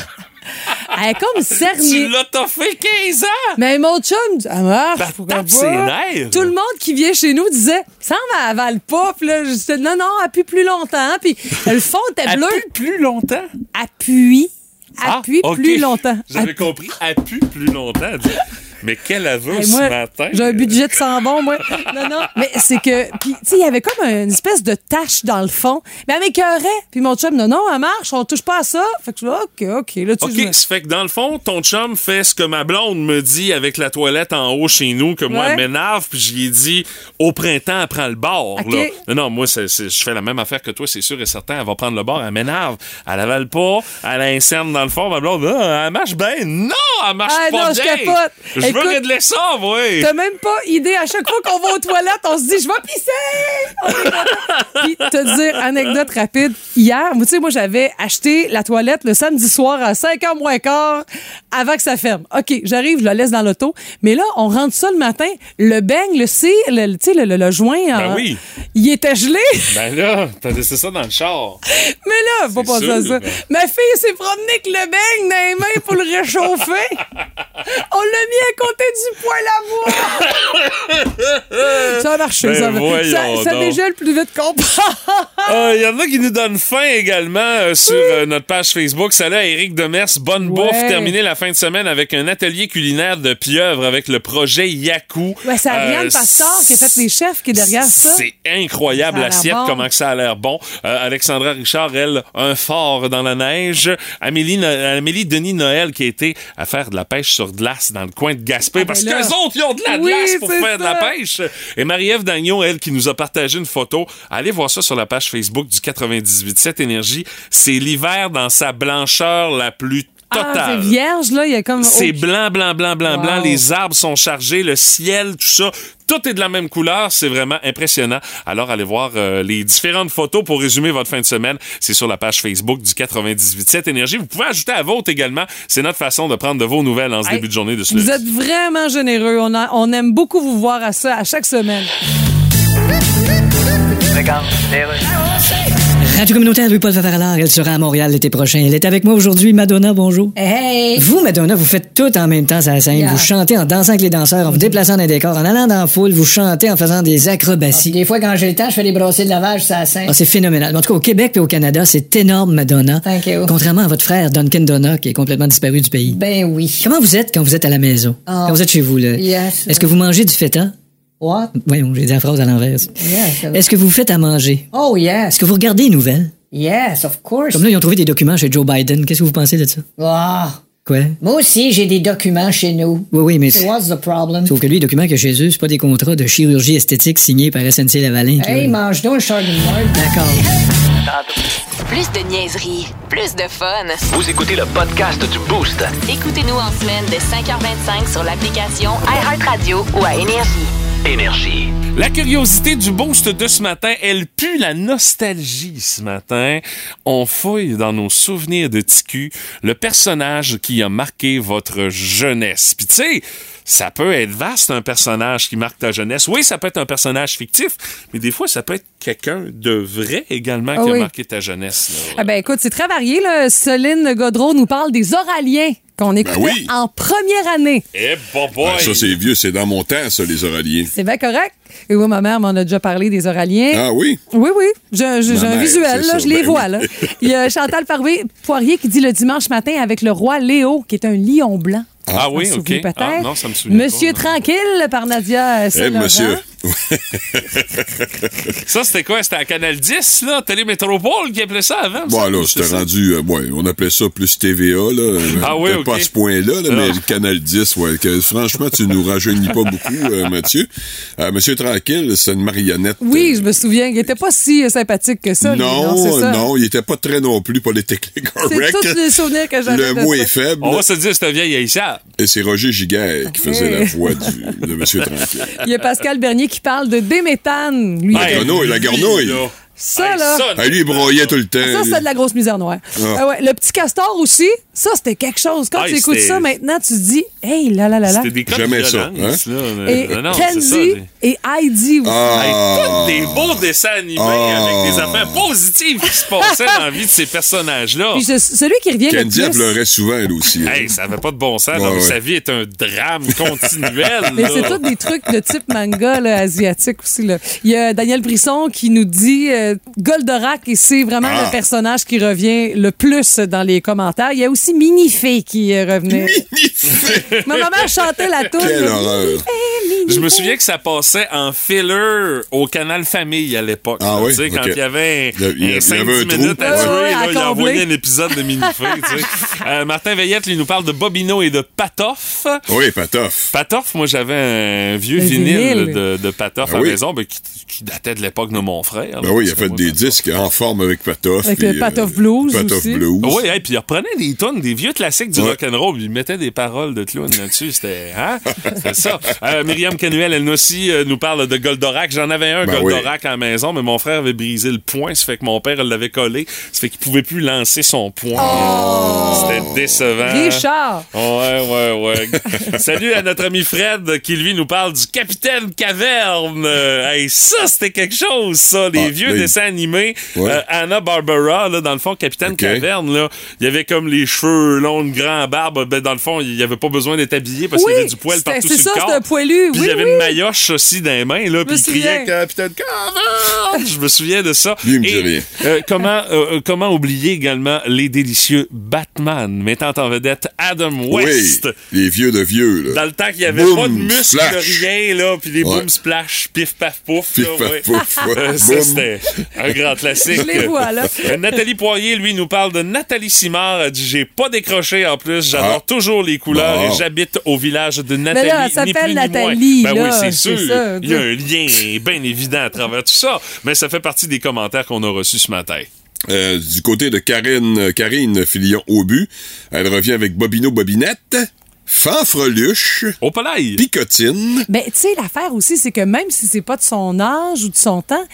Elle est comme cernée. Tu l'as t'as fait 15 ans! Mais mon chum, elle marche. Pourquoi tape pas? ses nerfs. Tout le monde qui vient chez nous disait, ça en avale pas. Puis là, je disais, non, non, appuie plus longtemps. Puis le fond était bleu. Appuie plus longtemps? Appuie. Ah, Appuie ok. plus longtemps. J'avais compris, appuie plus longtemps. Mais quel aveu Hey, ce moi, matin? J'ai un budget de 100 bons, moi. Non, non. Mais c'est que. Puis, tu sais, il y avait comme une espèce de tache dans le fond. Mais elle m'écœurait. Puis mon chum, non, non, elle marche, on touche pas à ça. Fait que je OK, OK. Là, tu OK, ça fait que dans le fond, ton chum fait ce que ma blonde me dit avec la toilette en haut chez nous, que moi, Ouais. elle m'énerve, puis je lui ai dit, au printemps, elle prend le bord. Là. Non, non, moi, je fais la même affaire que toi, c'est sûr et certain. Elle va prendre le bord, elle m'énerve. Elle avale pas, elle a un cerne dans le fond, ma blonde, ah, elle marche bien. Non, elle marche Ah, pas non, je capote. Je veux Écoute, régler ça. T'as même pas idée. À chaque fois qu'on va aux toilettes, on se dit, je vais pisser! Puis, te dire, anecdote rapide. Hier, tu sais, moi, j'avais acheté la toilette le samedi soir à 5h moins quart avant que ça ferme. OK, j'arrive, je la laisse dans l'auto. Mais là, on rentre ça le matin. Le beigne, le cire, le, tu sais, le, le- le joint, Ben en- oui. il était gelé. Ben là, t'as laissé ça dans le char. Mais là, faut pas ça. ben. Ma fille s'est promenée avec le beigne dans les mains pour le réchauffer. On l'a mis à côté du poêle à bois. ça a marché, Ben ça. Ça, ça dégèle plus vite qu'on pense. Il y en a qui nous donnent faim également euh, sur euh, notre page Facebook. Salut à Éric Demers. Bonne Ouais. bouffe. Terminé la fin de semaine avec un atelier culinaire de pieuvre avec le projet Yaku. Ouais, c'est Ariane Euh, Pastor qui a fait les chefs qui est derrière ça. C'est incroyable l'assiette, bon. comment que ça a l'air bon. Euh, Alexandra Richard, elle, un fort dans la neige. Amélie, No- Amélie Denis Noël qui a été à faire de la pêche sur glace dans le coin de Gaspé Ah, parce ben que là. les autres, ils ont de la Oui, glace pour faire de la pêche. Et Marie-Ève Dagnon, elle, qui nous a partagé une photo. Allez voir ça sur la page Facebook du 98 Énergie. C'est l'hiver dans sa blancheur la plus Ah, c'est vierge, là. Il y a comme. C'est oh, blanc, blanc, blanc, blanc, Wow. blanc. Les arbres sont chargés, le ciel, tout ça. Tout est de la même couleur. C'est vraiment impressionnant. Alors, allez voir euh, les différentes photos pour résumer votre fin de semaine. C'est sur la page Facebook du 98.7 Énergie. Vous pouvez ajouter à vôtre également. C'est notre façon de prendre de vos nouvelles en ce Hey, début de journée de ce Vous lundi. êtes vraiment généreux. On, a- on aime beaucoup vous voir à ça à chaque semaine. Radio communautaire Louis-Paul Favaralard, elle sera à Montréal l'été prochain. Elle est avec moi aujourd'hui. Madonna, bonjour. Hey! Vous, Madonna, vous faites tout en même temps sur la scène. Yeah. Vous chantez en dansant avec les danseurs, en vous déplaçant dans les décors, en allant dans la foule, vous chantez en faisant des acrobaties. Des fois, quand j'ai le temps, je fais des brossées de lavage sur la scène. Ah, c'est phénoménal. En tout cas, au Québec et au Canada, c'est énorme, Madonna. Thank you. Contrairement à votre frère, Duncan Donna, qui est complètement disparu du pays. Ben oui. Comment vous êtes quand vous êtes à la maison? Ah. Quand vous êtes chez vous, là? Yes. Est-ce que vous mangez du feta? What? Voyons, j'ai dit la phrase à l'envers. Yes. Est-ce que vous faites à manger? Oh, yes. Est-ce que vous regardez les nouvelles? Yes, of course. Comme là, ils ont trouvé des documents chez Joe Biden. Qu'est-ce que vous pensez de ça? Ah. Quoi? Moi aussi, j'ai des documents chez nous. Oui, oui, mais... So What's the problem? Sauf que lui, les documents a chez eux, c'est pas des contrats de chirurgie esthétique signés par SNC Lavalin. Hey, mange donc un chardonnay. D'accord. Plus de niaiserie, plus de fun. Vous écoutez le podcast du Boost. Écoutez-nous en semaine de 5h25 sur l'application iHeartRadio ou à Énergie. Énergie. La curiosité du boost de ce matin, elle pue la nostalgie ce matin. On fouille dans nos souvenirs de TQ le personnage qui a marqué votre jeunesse. Puis tu sais, ça peut être vaste un personnage qui marque ta jeunesse. Oui, ça peut être un personnage fictif, mais des fois ça peut être quelqu'un de vrai également Ah qui oui. a marqué ta jeunesse. là. Ah ben écoute, c'est très varié. Là. Céline Godreau nous parle des Oraliens qu'on écoutait oui. en première année. Eh bon boy. Ah, ça, c'est vieux, c'est dans mon temps, ça, les oraliens. C'est bien correct. Et oui, ma mère m'en a déjà parlé des Oraliens. Ah oui? Oui, oui. J'ai un visuel, là, je les ben vois. oui. Là. Il y a Chantal Poirier, Poirier qui dit le dimanche matin avec le roi Léo, qui est un lion blanc. Ah oui, ok. Ah, non, ça me souvient Monsieur pas. Tranquille par Nadia Eh, Saint-Laurent. monsieur. Ça, c'était quoi? C'était à Canal 10, là? Télémétropole qui appelait ça avant? Bon, ça? là, C'est c'était rendu, euh, ouais, on appelait ça plus TVA, là. Ah oui, Peut-être ok. Pas à ce point-là, là, mais Ah. le Canal 10, ouais. que, franchement, tu nous rajeunis pas beaucoup, euh, Mathieu. Euh, Monsieur Tranquille, c'est une marionnette. Oui, euh, je me souviens. Il était pas si euh, sympathique que ça. lui, non, c'est ça. non, il était pas très non plus politique C'est correct. tous les souvenirs que j'avais. Le mot ça. est faible. On va se dire, c'est un vieil haïssable. Et c'est Roger Giguère qui faisait la voix du, de Monsieur Tranquille. Il y a Pascal Bernier qui parle de déméthane. Lui, La grenouille, la grenouille. Ça, Hey, là. ça, Ah, lui, il broyait tout le temps. Ça, c'est de la grosse misère noire. Ah. Ouais, le petit castor aussi, ça, c'était quelque chose. Quand tu écoutes ça maintenant, tu te dis, hey, là, là, là, là. C'était des Jamais ça, hein? Et non, non, c'est ça, Kenzie et Heidi aussi. Hey, Ah. tous des beaux dessins animés Ah. avec des affaires positives qui se passaient dans la vie de ces personnages-là. Celui qui revient Candy, le elle plus. pleurait souvent, elle aussi. hein. Hey, ça avait pas de bon sens. Ouais. Sa vie est un drame continuel. Mais là. c'est tous des trucs de type manga là, asiatique aussi. Là. Il y a Daniel Brisson qui nous dit euh, Goldorak et c'est vraiment Ah. le personnage qui revient le plus dans les commentaires. Il y a aussi Minifée qui euh, revenait. Ma maman chantait la tune. Quelle horreur. Je me souviens que ça passait en filler au canal Famille à l'époque. Ah là. oui? Tu sais, quand il y avait Il y a- il y un a- 5 il y avait un trou. minutes à tuer, ouais, là, à il a envoyé un épisode de Minifée. tu sais. Euh, Martin Veillette, lui, nous parle de Bobino et de Patoff. Oui, Patoff. Patoff, moi, j'avais un vieux Un vinyle, vinyle. de, de Patoff Ben à la oui. maison ben, qui, qui datait de l'époque de mon frère. Ben oui, il a fait des disques en forme avec Patoff. Avec le Patoff Blues Patoff aussi. Blues. Oui, hey, puis il reprenait des tonnes, des vieux classiques du Ouais. rock'n'roll, puis il mettait des paroles de clown là-dessus. C'était, hein? C'est ça. Euh, Myriam Canuel, elle nous aussi euh, nous parle de Goldorak. J'en avais un Ben Goldorak à la maison, mais mon frère avait brisé le poing. Ça fait que mon père elle l'avait collé. Ça fait qu'il pouvait plus lancer son poing. C'était décevant. Richard. Ouais, ouais, ouais. Salut à notre ami Fred qui, lui, nous parle du Capitaine Caverne. Euh, hey, ça, c'était quelque chose, ça. Les Ah, vieux animés. Ouais. Euh, Anna Barbara, là, dans le fond, Capitaine Ok. Caverne, là, il y avait comme les cheveux longs, une grande barbe. Ben, dans le fond, il y avait pas besoin d'être habillé parce qu'il y avait du poil partout c'est sur ça, le corps. c'était un poilu. Puis oui, il y avait oui. une maillotche aussi dans les mains, là, puis il criait Capitaine Caverne. Je me souviens de ça. Lui, il me dit Et, rien. euh, comment, euh, euh, comment oublier également les délicieux Batman, mettant en vedette Adam West. Oui, les vieux de vieux, là. Dans le temps qu'il n'y avait pas de muscles, rien, là, puis les Ouais. boom splash, pif paf pouf. Pif, là, paf, ouais. pouf, ouais. Euh, ça, c'était un grand classique. Je les vois, là. Euh, Nathalie Poirier, lui, nous parle de Nathalie Simard. Elle dit J'ai pas décroché en plus, j'adore Ah. toujours les couleurs Bon. et j'habite au village de Nathalie. là, elle s'appelle Nathalie. Ben là, oui, c'est sûr. ça, Il y a un lien bien évident à travers tout ça, mais ça fait partie des commentaires qu'on a reçus ce matin. Euh, du côté de Karine, Karine Filion-Aubu, elle revient avec Bobino Bobinette, Fanfreluche, Opalaï. Picotine. Mais tu sais, l'affaire aussi, c'est que même si c'est pas de son âge ou de son temps,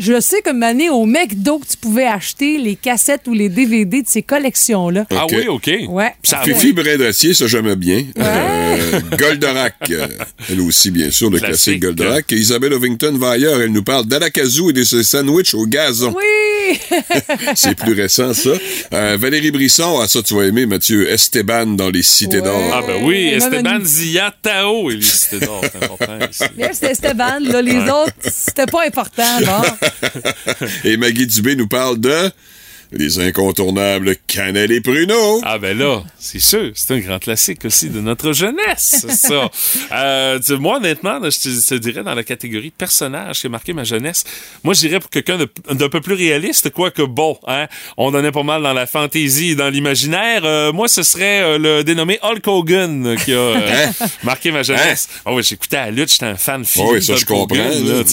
je sais comme année au McDo que tu pouvais acheter les cassettes ou les DVD de ces collections-là. Ah oui, OK. Ouais. Ça Fifi ça j'aimais bien. Euh, Goldorak, euh, elle aussi, bien sûr, le Classique. classique Goldorak. Isabelle Ovington va ailleurs, elle nous parle d'Alakazoo et de ses sandwichs au gazon. Oui! C'est plus récent, ça. Euh, Valérie Brisson, ah ça tu vas aimer, Mathieu. Esteban dans les cités Ouais. d'or. Ah ben oui, Esteban Zia Tao et les cités d'or, c'est important c'était Esteban, là, les autres, c'était pas important. Bon. Et Maggie Dubé nous parle de les incontournables Cannelle et Pruneau. Ah ben là, c'est sûr, c'est un grand classique aussi de notre jeunesse, ça. Euh, moi, honnêtement, je te, te dirais dans la catégorie personnage qui a marqué ma jeunesse, moi, je dirais pour quelqu'un d'un peu plus réaliste, quoique bon, hein, on donnait pas mal dans la fantaisie et dans l'imaginaire. Euh, moi, ce serait euh, le dénommé Hulk Hogan qui a euh, marqué ma jeunesse. Ah oui, j'écoutais à la lutte, j'étais un fan fini Ah oui, ça je comprends. Hogan,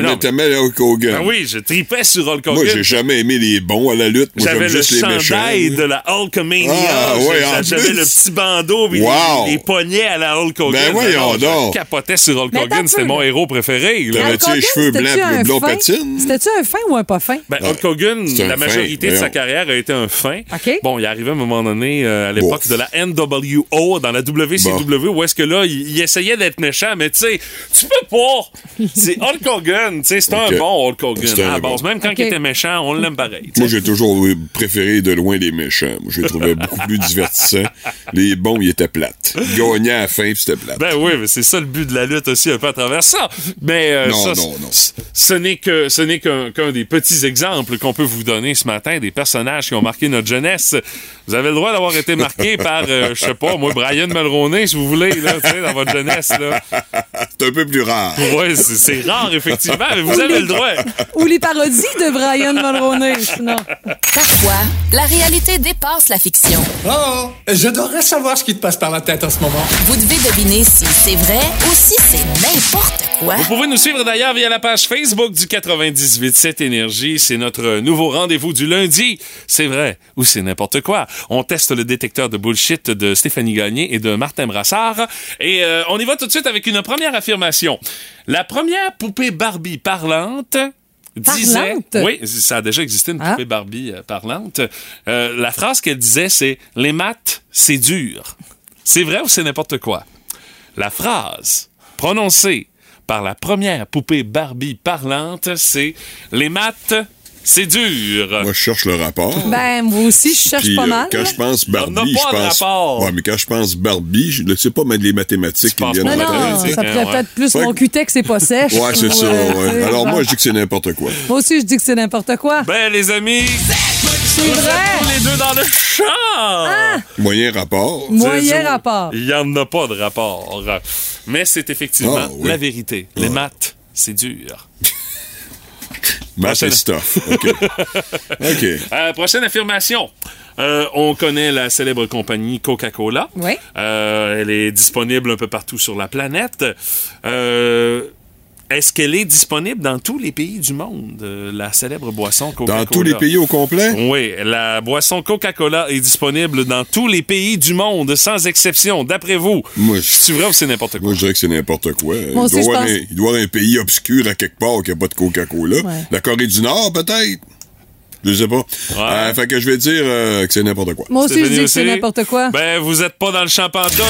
là. T'aimais, Hulk Hogan. ah oui, je tripais sur Hulk Hogan. Moi, j'ai jamais aimé les bons à la lutte. J'avais le chandail de la Hulkamania. Ah, ouais, J'avais le petit bandeau Wow. les, les poignets à la Hulk Hogan. Ben voyons Alors, donc. Je capotais sur Hulk Hogan. C'était mon héros préféré. là. T'avais- tu les cheveux c'était-tu blancs, un blond patine? C'était-tu un fin ou un pas fin? Ben, Hulk Hogan, la fin, majorité de sa carrière a été un fin. Bon, il est arrivé à un moment donné, euh, à l'époque de la NWO, dans la WCW, où est-ce que là, il, il essayait d'être méchant, mais tu sais, tu peux pas. C'est Hulk Hogan, tu sais, c'est un bon Hulk Hogan. À base, même quand il était méchant, on l'aime pareil. Moi, j'ai toujours préféré de loin les méchants. Moi, je les trouvais beaucoup plus divertissants. Les bons, ils étaient plates. Ils gagnaient à la fin, puis c'était plate. Ben oui, mais c'est ça le but de la lutte aussi, un peu à travers ça. Mais euh, Non, ça, non, non. ce n'est que ce n'est qu'un qu'un des petits exemples qu'on peut vous donner ce matin des personnages qui ont marqué notre jeunesse. Vous avez le droit d'avoir été marqué par, euh, je sais pas, moi, Brian Mulroney, si vous voulez, là, dans votre jeunesse. Là. C'est un peu plus rare. C'est c'est rare effectivement, mais vous avez le droit. Ou les parodies de Brian Mulroney, sinon. Parfois, la réalité dépasse la fiction. Oh, j'adorerais savoir ce qui te passe par la tête en ce moment. Vous devez deviner si c'est vrai ou si c'est n'importe quoi. Vous pouvez nous suivre d'ailleurs via la page Facebook du 98.7 Énergie. C'est notre nouveau rendez-vous du lundi. C'est vrai ou c'est n'importe quoi? On teste le détecteur de bullshit de Stéphanie Gagné et de Martin Brassard. Et euh, on y va tout de suite avec une première affirmation. La première poupée Barbie parlante disait... Oui, ça a déjà existé une Ah. poupée Barbie euh, parlante. Euh, la phrase qu'elle disait, c'est « Les maths, c'est dur ». C'est vrai ou c'est n'importe quoi? La phrase prononcée par la première poupée Barbie parlante, c'est Les maths, c'est dur. Moi, je cherche le rapport. Ben, moi aussi, je cherche Puis, pas euh, mal. quand je pense On n'a Barbie, pas je de pense. rapport. Ouais, mais quand je pense Barbie, je ne sais pas mettre les mathématiques qui me viennent en Non, tête. non, mathématiques, ça hein, pourrait peut-être plus Ouais. mon cutex, c'est pas sèche. Ouais, c'est ça. Ouais, ouais. c'est Alors, moi, je dis que c'est n'importe quoi. Moi aussi, je dis que c'est n'importe quoi. Ben, les amis, c'est vous êtes vrai. tous les deux dans le champ. Moyen rapport. Moyen rapport. Il n'y en a pas de rapport. Mais c'est effectivement Ah, oui. la vérité. Les maths, c'est dur. Math stuff. OK. OK. Euh, prochaine affirmation. Euh, on connaît la célèbre compagnie Coca-Cola. Oui. Euh, elle est disponible un peu partout sur la planète. Euh, Est-ce qu'elle est disponible dans tous les pays du monde, euh, la célèbre boisson Coca-Cola? Dans tous les pays au complet? Oui, la boisson Coca-Cola est disponible dans tous les pays du monde, sans exception. D'après vous, Moi, je- c'est vrai ou c'est n'importe quoi? Moi, je dirais que c'est n'importe quoi. Il aussi, doit, je y avoir pense- un, il doit y avoir un pays obscur à quelque part qui n'a pas de Coca-Cola. Ouais. La Corée du Nord, peut-être? Je sais pas. Euh, fait que je vais dire euh, que c'est n'importe quoi. Moi aussi, je dis que c'est aussi? n'importe quoi. Ben, vous êtes pas dans le champ pantoute.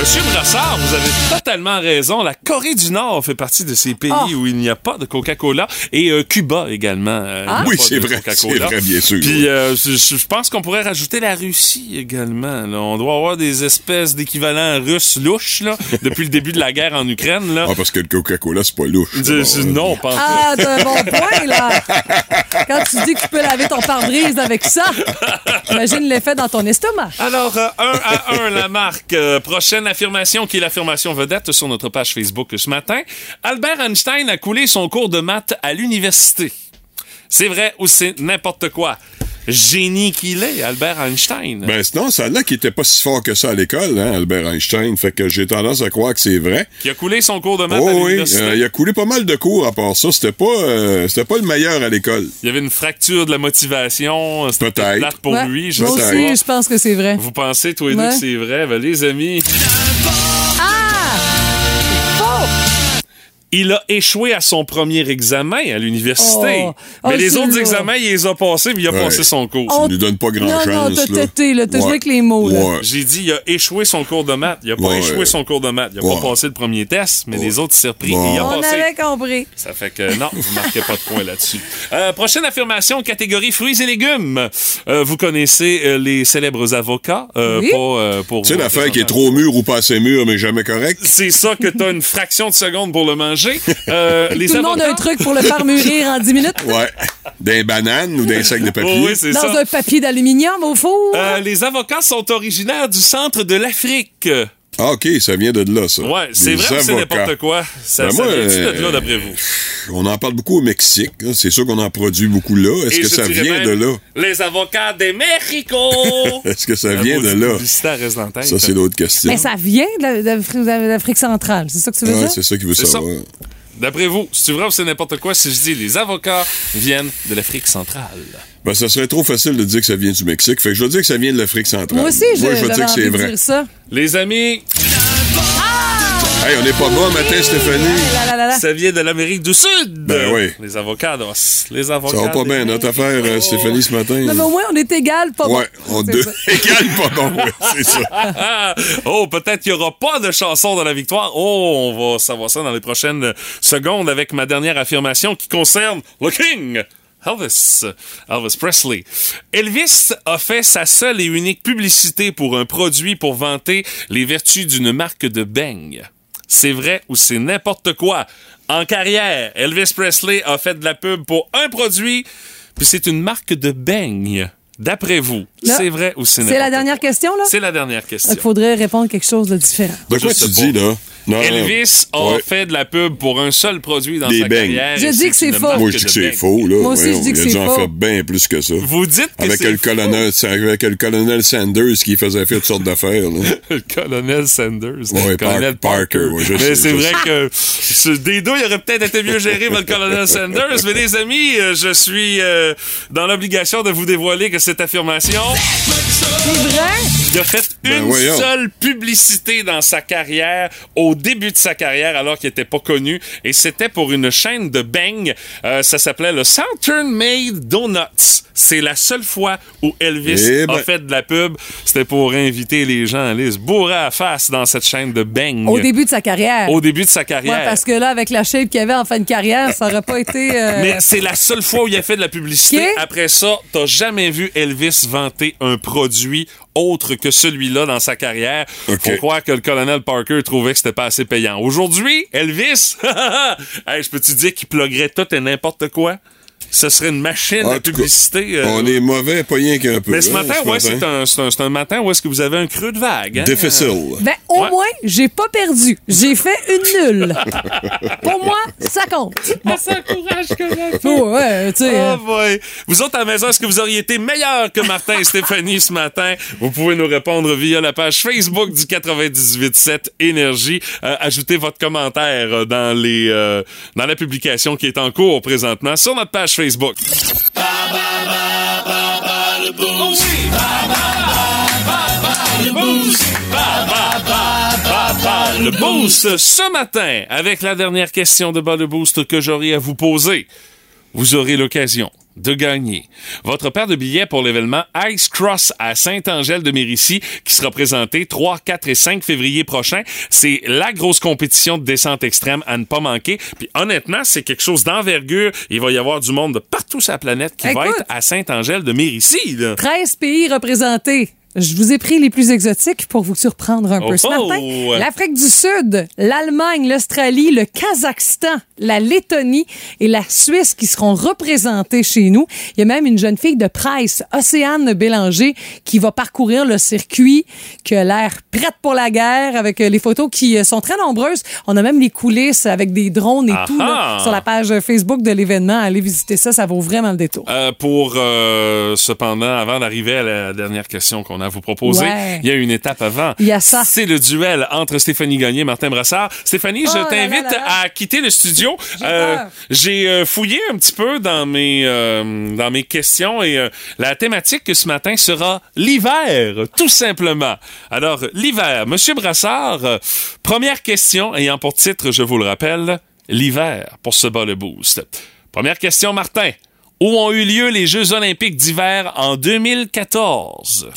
Monsieur Brassard, vous avez totalement raison. La Corée du Nord fait partie de ces pays Ah. où il n'y a pas de Coca-Cola et euh, Cuba également. euh, Ah. Oui, c'est vrai, Coca-Cola. c'est vrai, bien sûr. Puis euh, je, pense qu'on pourrait rajouter la Russie également. là. On doit avoir des espèces d'équivalents russes louches là, depuis le début de la guerre en Ukraine. Là. Ah, parce que le Coca-Cola, c'est pas louche. Hein. non, pas. Ah, t'as un bon point, là. Quand tu dis que tu peux laver ton pare-brise avec ça, imagine l'effet dans ton estomac. Alors, un à un, la marque. Euh, prochaine affirmation qui est l'affirmation vedette sur notre page Facebook ce matin. Albert Einstein a coulé son cours de maths à l'université. C'est vrai ou c'est n'importe quoi? Génie qu'il est, Albert Einstein. Ben sinon, ça là qui était pas si fort que ça à l'école, hein, Albert Einstein. Fait que j'ai tendance à croire que c'est vrai. qui a coulé son cours de maths Oh à oui, euh, il a coulé pas mal de cours à part ça. C'était pas, euh, c'était pas le meilleur à l'école. Il y avait une fracture de la motivation. C'était Peut-être. plate pour Ouais. lui. Je Moi sais aussi, pas. je pense que c'est vrai. Vous pensez, tous les deux, Ouais. que c'est vrai? Ben, les amis, il a échoué à son premier examen à l'université. Oh. Mais Oh, les autres examens, il les a passés, puis il a Ouais. passé son cours. Oh, Ça lui donne pas grand non, non, t'as là. têté, là, t'as joué avec les mots, là. Ouais. J'ai dit, il a échoué son cours de maths. Il a pas Ouais. échoué son cours de maths. Il a Ouais. pas passé le premier test, mais les autres, il s'est repris. Ouais. et il a On passé. avait compris. Ça fait que non, vous marquez pas de points là-dessus. Euh, prochaine affirmation, catégorie fruits et légumes. Euh, vous connaissez euh, les célèbres avocats. euh, Oui. pas, euh, pour Tu sais, l'affaire qui est trop mûre ou pas assez mûre, mais jamais correcte. C'est ça que t'as une fraction de seconde pour le manger. Euh, les Tout le monde a un truc pour le faire mûrir en 10 minutes. Ouais. D'un banane ou d'un sac de papier. Oh oui, c'est Dans ça. un papier d'aluminium au four. Euh, les avocats sont originaires du centre de l'Afrique. Ah, OK, ça vient de là, ça. Ouais, c'est vrai ou c'est n'importe quoi? Ça, Ben, ça moi, vient-tu de euh, là, d'après vous? On en parle beaucoup au Mexique. hein. C'est sûr qu'on en produit beaucoup là. Est-ce que ça vient même de là? Les avocats de Mexico! Est-ce que ça vient de là? Ça, c'est l'autre question. Mais ça vient de la- de l'Afrique- centrale, c'est ça que tu veux Ouais, dire? c'est ça qu'il veut C'est ça. D'après vous, c'est vrai ou c'est n'importe quoi si je dis les avocats viennent de l'Afrique centrale? Ben, ça serait trop facile de dire que ça vient du Mexique. Fait que je vais dire que ça vient de l'Afrique centrale. Moi aussi, je, Moi, je vais dire que c'est vrai. dire ça. Les amis, Hey, on n'est pas bon matin, Stéphanie. Là, là, là, là. ça vient de l'Amérique du Sud! Ben oui. Les avocats, les avocats. Ça va pas bien, notre affaire, euh, Stéphanie, ce matin. Non, mais au moins, on est égal, pas Ouais, bon. on C'est deux. Égal, pas bon, ouais, c'est ça. Ah, oh, peut-être qu'il n'y aura pas de chanson dans la victoire. Oh, on va savoir ça dans les prochaines secondes avec ma dernière affirmation qui concerne le King. Elvis, Elvis Presley. Elvis a fait sa seule et unique publicité pour un produit pour vanter les vertus d'une marque de beignes. C'est vrai ou c'est n'importe quoi? En carrière, Elvis Presley a fait de la pub pour un produit, puis c'est une marque de beignes. D'après vous, c'est vrai ou c'est C'est la dernière question, là? C'est la dernière question. Il faudrait répondre quelque chose de différent. De quoi Je sais tu dis, là? Non, Elvis a Ouais. fait de la pub pour un seul produit dans Des sa beignes. carrière. Je dis que c'est faux. Moi, je dis que c'est faux, là. Moi aussi, je dis que il a c'est dû en faux. faire bien plus que ça. Vous dites que Avec c'est le, colonel, avec le colonel Sanders qui faisait faire toutes sortes d'affaires, là. le colonel Sanders. Ouais, le colonel Par- Parker. Parker, ouais, je mais c'est vrai que ce- des deux, il aurait peut-être été mieux géré par le colonel Sanders. Mais les amis, euh, je suis euh, dans l'obligation de vous dévoiler que cette affirmation, C'est vrai? il a fait Ben une voyons. seule publicité dans sa carrière, au début de sa carrière, alors qu'il n'était pas connu. Et c'était pour une chaîne de beignes. Euh, ça s'appelait le Southern Made Donuts. C'est la seule fois où Elvis Eh a ben. fait de la pub. C'était pour inviter les gens à aller se bourrer à la face dans cette chaîne de beignes. Au début de sa carrière. Au début de sa carrière. Ouais, parce que là, avec la shape qu'il avait en fin de carrière, ça aurait pas été. euh, Mais c'est la seule fois où il a fait de la publicité. Après ça, t'as jamais vu Elvis vanter un produit autre que celui-là dans sa carrière. Ok. Faut croire que le colonel Parker trouvait que c'était pas assez payant. Aujourd'hui, Elvis, hey, je peux te dire qu'il pluguerait tout et n'importe quoi? Ce serait une machine En à cas, publicité. euh, On est mauvais, pas rien qu'un peu. Mais ce hein, matin, ouais, c'est un, c'est un, c'est un matin où est-ce que vous avez un creux de vague. hein? Difficile. Ben, au Ouais. moins, j'ai pas perdu. J'ai fait une nulle. Pour moi, ça compte. Ah, ça encourage. Oh, ouais, tu sais. Oh euh, boy. Vous autres à la maison, est-ce que vous auriez été meilleur que Martin et Stéphanie ce matin? Vous pouvez nous répondre via la page Facebook du 98.7 Énergie. Euh, ajoutez votre commentaire euh, dans les euh, dans la publication qui est en cours présentement sur notre page Facebook. Le boost ce matin avec la dernière question de bas le boost que j'aurai à vous poser. Vous aurez l'occasion de gagner votre paire de billets pour l'événement Ice Cross à Saint-Angèle-de-Mérici qui sera présenté 3, 4 et 5 février prochain. C'est la grosse compétition de descente extrême à ne pas manquer. Puis honnêtement, c'est quelque chose d'envergure. Il va y avoir du monde de partout sur la planète qui va être à Saint-Angèle-de-Mérici. là. 13 pays représentés. Je vous ai pris les plus exotiques pour vous surprendre un peu Oh ce oh! matin. L'Afrique du Sud, l'Allemagne, l'Australie, le Kazakhstan, la Lettonie et la Suisse qui seront représentés chez nous. Il y a même une jeune fille de Price, Océane Bélanger, qui va parcourir le circuit, qui a l'air prête pour la guerre avec euh, les photos qui euh, sont très nombreuses. On a même les coulisses avec des drones et tout là, sur la page Facebook de l'événement. Allez visiter ça, ça vaut vraiment le détour. Euh, pour euh, cependant, avant d'arriver à la dernière question qu'on a à vous proposer, Ouais. il y a une étape avant. Il y a ça. C'est le duel entre Stéphanie Gagné et Martin Brassard. Stéphanie, Oh je là t'invite à quitter le studio. J'ai Euh, euh, fouillé un petit peu dans mes euh, dans mes questions et euh, la thématique ce matin sera l'hiver, tout simplement. Alors l'hiver, Monsieur Brassard, première question ayant pour titre, je vous le rappelle, l'hiver pour ce bas le boost. Première question, Martin. Où ont eu lieu les Jeux olympiques d'hiver en 2014?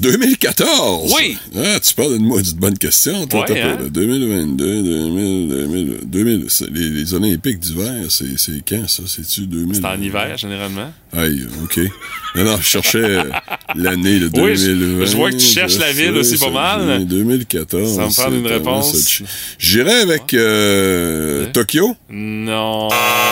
2014? Oui. Ah, tu parles d'une moi d'une bonne question. Toi, Ouais, t'as pas, hein? là. 2022, 2000, 2000, 2000, c'est- les, les Olympiques d'hiver, c'est c'est quand ça? C'est-tu 2000? C'est en hiver, généralement. Aïe, OK. Non, non, je cherchais euh, l'année de Oui, je- 2020. je vois que tu cherches la ville aussi pas mal. 2014. Ça me prend une réponse. J'irais avec euh, Tokyo? Non,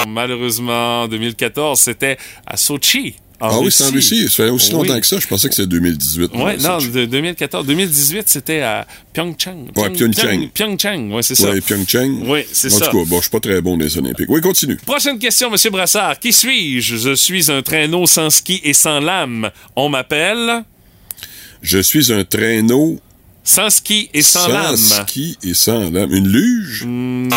malheureusement, 2014, c'était à Sochi. En Ah oui, c'est en Russie. Ça fait aussi Oui. longtemps que ça. Je pensais que c'était 2018. Ouais, non, ça. de 2014. 2018, c'était à Pyeongchang. Ouais, Pyeongchang. Pyeongchang, ouais, c'est ça. Ouais, Pyeongchang. Oui, c'est en ça. tout cas, bon, je suis pas très bon les Olympiques. Oui, continue. Prochaine question, Monsieur Brassard. Qui suis-je? Je suis un traîneau sans ski et sans lame. On m'appelle? Je suis un traîneau sans ski et sans, sans lame. ski et sans lame. Une luge? Mm,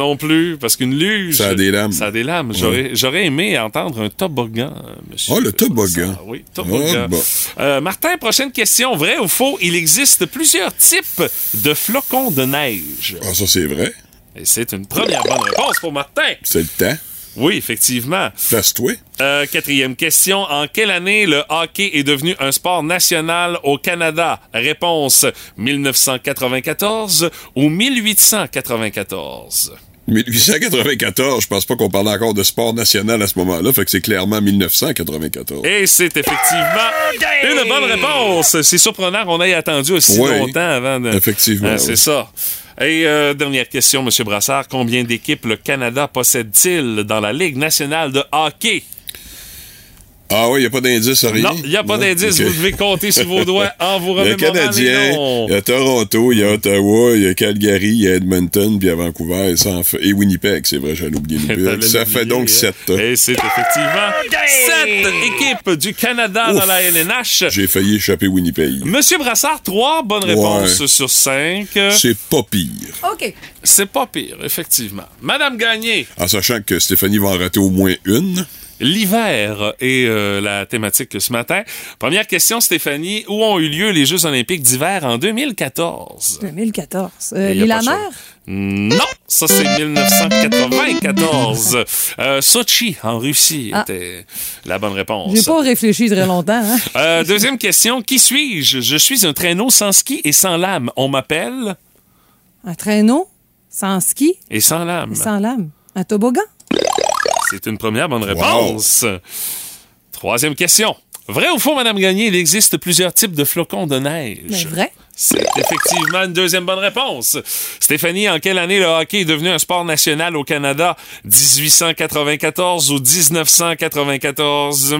non plus, parce qu'une luge. Ça a des lames. Ça a des lames. J'aurais, j'aurais aimé entendre un toboggan, monsieur. Oh, le toboggan. Oui, toboggan. Ah, bon. Euh, Martin, prochaine question. Vrai ou faux? Il existe plusieurs types de flocons de neige. Ah, ça, c'est vrai. Et c'est une première bonne réponse pour Martin. C'est le temps. Oui, effectivement. Place-toi. Euh, quatrième question. En quelle année le hockey est devenu un sport national au Canada? Réponse 1994 ou 1894? 1894, je pense pas qu'on parlait encore de sport national à ce moment-là, fait que c'est clairement 1994. Et c'est effectivement une bonne réponse. C'est surprenant qu'on ait attendu aussi Oui, longtemps avant de. effectivement, Ah, c'est oui. ça. Et euh, dernière question, M. Brassard. Combien d'équipes le Canada possède-t-il dans la Ligue nationale de hockey? Ah oui, il n'y a pas d'indice, rien? Non, il n'y a pas d'indice. Vous devez compter sur vos doigts en vous Il y a remémorant Canadien, il y a Toronto, il y a Ottawa, il y a Calgary, il y a Edmonton, puis il y a Vancouver et, fait- et Winnipeg, c'est vrai, j'allais oublier Winnipeg. Ça fait donc hein. sept. Et c'est effectivement sept équipes du Canada dans la LNH. J'ai failli échapper Winnipeg. Monsieur Brassard, trois bonnes réponses Ouais. sur cinq. C'est pas pire. OK. C'est pas pire, effectivement. Madame Gagné, En sachant que Stéphanie va en rater au moins une. L'hiver est euh, la thématique ce matin. Première question, Stéphanie. Où ont eu lieu les Jeux olympiques d'hiver en 2014? 2014. Euh, Il y a Lille pas de mer? choix. Non, ça c'est 1994. Euh, Sochi, en Russie, Ah. était la bonne réponse. J'ai pas réfléchi très longtemps. Hein? Euh, deuxième question. Qui suis-je? Je suis un traîneau sans ski et sans lame. On m'appelle? Un traîneau, sans ski et sans lame. et sans lame. Un toboggan? C'est une première bonne réponse. Troisième question. Vrai ou faux, Madame Gagné, il existe plusieurs types de flocons de neige? Mais vrai. C'est effectivement une deuxième bonne réponse. Stéphanie, en quelle année le hockey est devenu un sport national au Canada? 1894 ou 1994?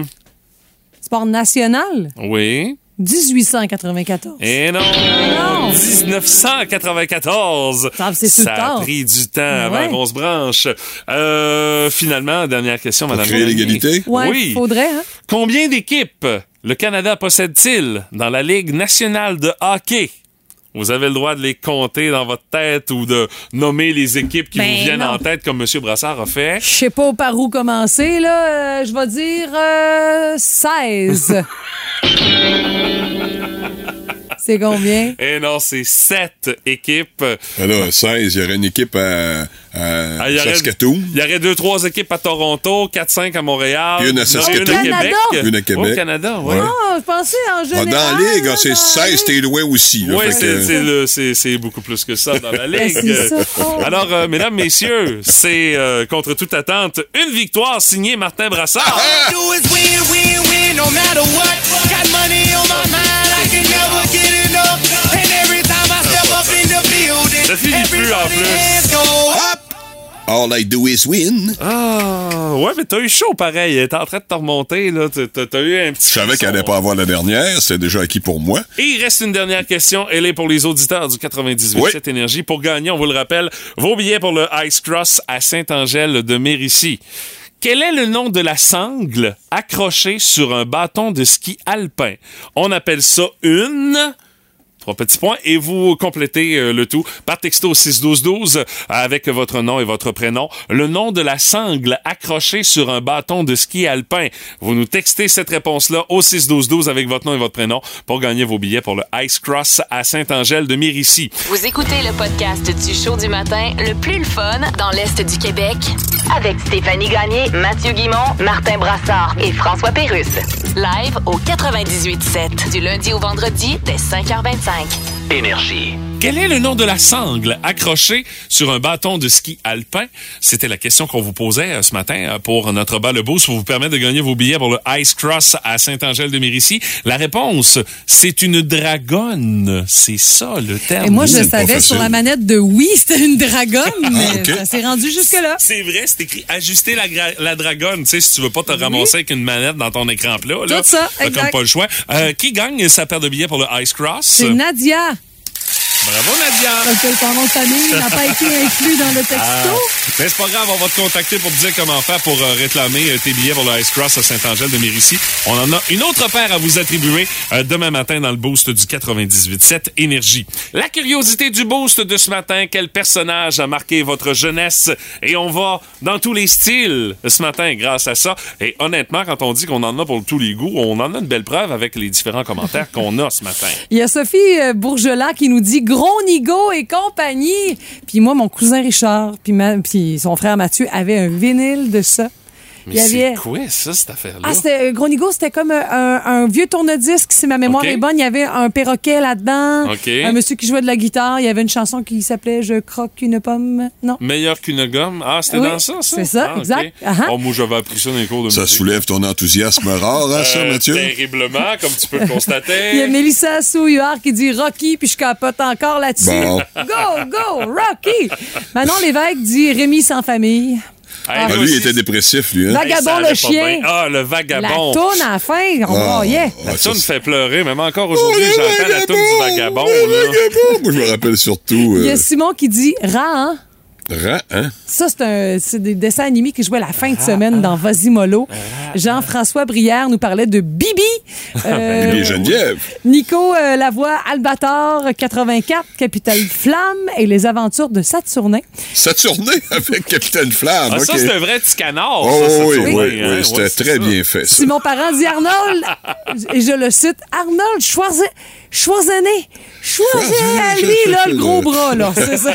Sport national? Oui. 1894. Et non! Non! 1994! Ça, c'est sur le Ça a tard. pris du temps avant Ouais. qu'on se branche. Euh, finalement, dernière question, Madame créer l'égalité? Ouais, Oui. faudrait, hein? Combien d'équipes le Canada possède-t-il dans la Ligue nationale de hockey? Vous avez le droit de les compter dans votre tête ou de nommer les équipes qui Ben vous viennent non. en tête comme M. Brassard a fait. Je sais pas par où commencer, là. Euh, je vais dire euh, 16. C'est combien? Et non, c'est sept équipes. Alors, 16, il y aurait une équipe à, à Ah, il y aurait- Saskatoon. Il y aurait deux, trois équipes à Toronto, 4-5 à Montréal. Puis une à il y en aurait Saskatoon. Une à Canada. Québec. Une à Québec. Au Canada, oui. Ouais. Ah, je pensais en Ah, général. dans la Ligue, ah, c'est dans 16, t'es loin aussi. Oui, c'est, beaucoup plus que ça dans la Ligue. c'est ça. Oh. Alors, euh, mesdames, messieurs, c'est euh, contre toute attente une victoire signée Martin Brassard. Ah! Le film il pue en plus. All I do is win. Ah, ouais, mais t'as eu chaud pareil. T'es en train de te remonter, là. T'as eu un petit. Je savais qu'elle allait pas avoir la dernière. C'est déjà acquis pour moi. Et il reste une dernière question. Elle est pour les auditeurs du 98.7 oui. Énergie. Pour gagner, on vous le rappelle, vos billets pour le Ice Cross à Saint-Angèle de Mérici. Quel est le nom de la sangle accrochée sur un bâton de ski alpin? On appelle ça une... Trois petits points et vous complétez euh, le tout par texto 61212 euh, avec votre nom et votre prénom. Le nom de la sangle accrochée sur un bâton de ski alpin. Vous nous textez cette réponse-là au 61212 avec votre nom et votre prénom pour gagner vos billets pour le Ice Cross à Saint-Angèle de Mérici. Vous écoutez le podcast du show du matin le plus le fun dans l'Est du Québec avec Stéphanie Gagné, Mathieu Guimont, Martin Brassard et François Pérusse. Live au 98.7 du lundi au vendredi dès 5h25. 5. Énergie. Quel est le nom de la sangle accrochée sur un bâton de ski alpin? C'était la question qu'on vous posait euh, ce matin euh, pour notre bas le pour vous permettre de gagner vos billets pour le Ice Cross à Saint-Angèle-de-Mérici. La réponse, c'est une dragonne. C'est ça le terme. Et moi, je savais sur la manette de oui, c'était une dragonne, mais ok. ça s'est rendu jusque-là. C'est vrai, c'est écrit ajuster la, dragonne. Tu sais, si tu veux pas te ramasser avec une manette dans ton écran plat, là, Tout ça, exact. comme pas le choix. Euh, qui gagne sa paire de billets pour le Ice Cross? C'est Nadia. Bravo, Nadia! Parce que son nom de famille n'a pas été inclus dans le texto. Ah, mais c'est pas grave, on va te contacter pour te dire comment faire pour euh, réclamer euh, tes billets pour le Ice Cross à Saint-Angèle de Mérici. On en a une autre paire à vous attribuer euh, demain matin dans le boost du 98.7 Énergie. La curiosité du boost de ce matin, quel personnage a marqué votre jeunesse? Et on va dans tous les styles ce matin grâce à ça. Et honnêtement, quand on dit qu'on en a pour tous les goûts, on en a une belle preuve avec les différents commentaires qu'on a ce matin. Il y a Sophie Bourgelat qui nous dit Gros Nigo et compagnie. Puis moi, mon cousin Richard, puis, ma- puis son frère Mathieu avaient un vinyle de ça. Mais Il y avait- c'est quoi ça, cette affaire-là? Ah, c'était euh, Gros Nigo, c'était comme euh, un, un vieux tourne-disque, si ma mémoire est bonne. Il y avait un perroquet là-dedans. Un monsieur qui jouait de la guitare. Il y avait une chanson qui s'appelait Je croque une pomme. Non. Meilleur qu'une gomme. Ah, c'était Oui, dans ça, ça? c'est ça, Ah, exact. Ah-ha. Oh, moi, j'avais appris ça dans les cours de Ça musique. soulève ton enthousiasme rare, hein, ça, Euh, Mathieu? Terriblement, comme tu peux le constater. Il y a Mélissa Souillard qui dit Rocky, puis je capote encore là-dessus. Bon. Go, go, Rocky! Manon Lévesque dit Rémi sans famille. Hey, Ah, lui, il était dépressif, lui. Hein? Vagabond le chien. Ah, le La vagabond. tourne à la fin, on Ah. broyait. La ça, toune fait pleurer, même encore aujourd'hui, Oh, j'entends la toune du vagabond. le là. vagabond! Moi, je me rappelle surtout... Il y Euh, a Simon qui dit Ra, hein? Hein? Ça, c'est un- c'est des dessins animés qui jouaient la fin de semaine dans Vas-y Mollo. Jean-François Brière nous parlait de Bibi. Euh, Bibi et Geneviève. Nico euh, Lavoie, Albator 84, Capitale Flamme et les aventures de Saturnin. Saturné avec Capitaine Flamme. Ah, ça, c'est un vrai petit canard. Oh, ça, oui, oui, hein. oui, c'était Ouais, très ça. bien fait, ça. Simon Parent dit Arnold, et je le cite, Arnold Schwarze- Schwarzenegger. Schwarzenegger, lui, là, le gros bras, là, c'est ça.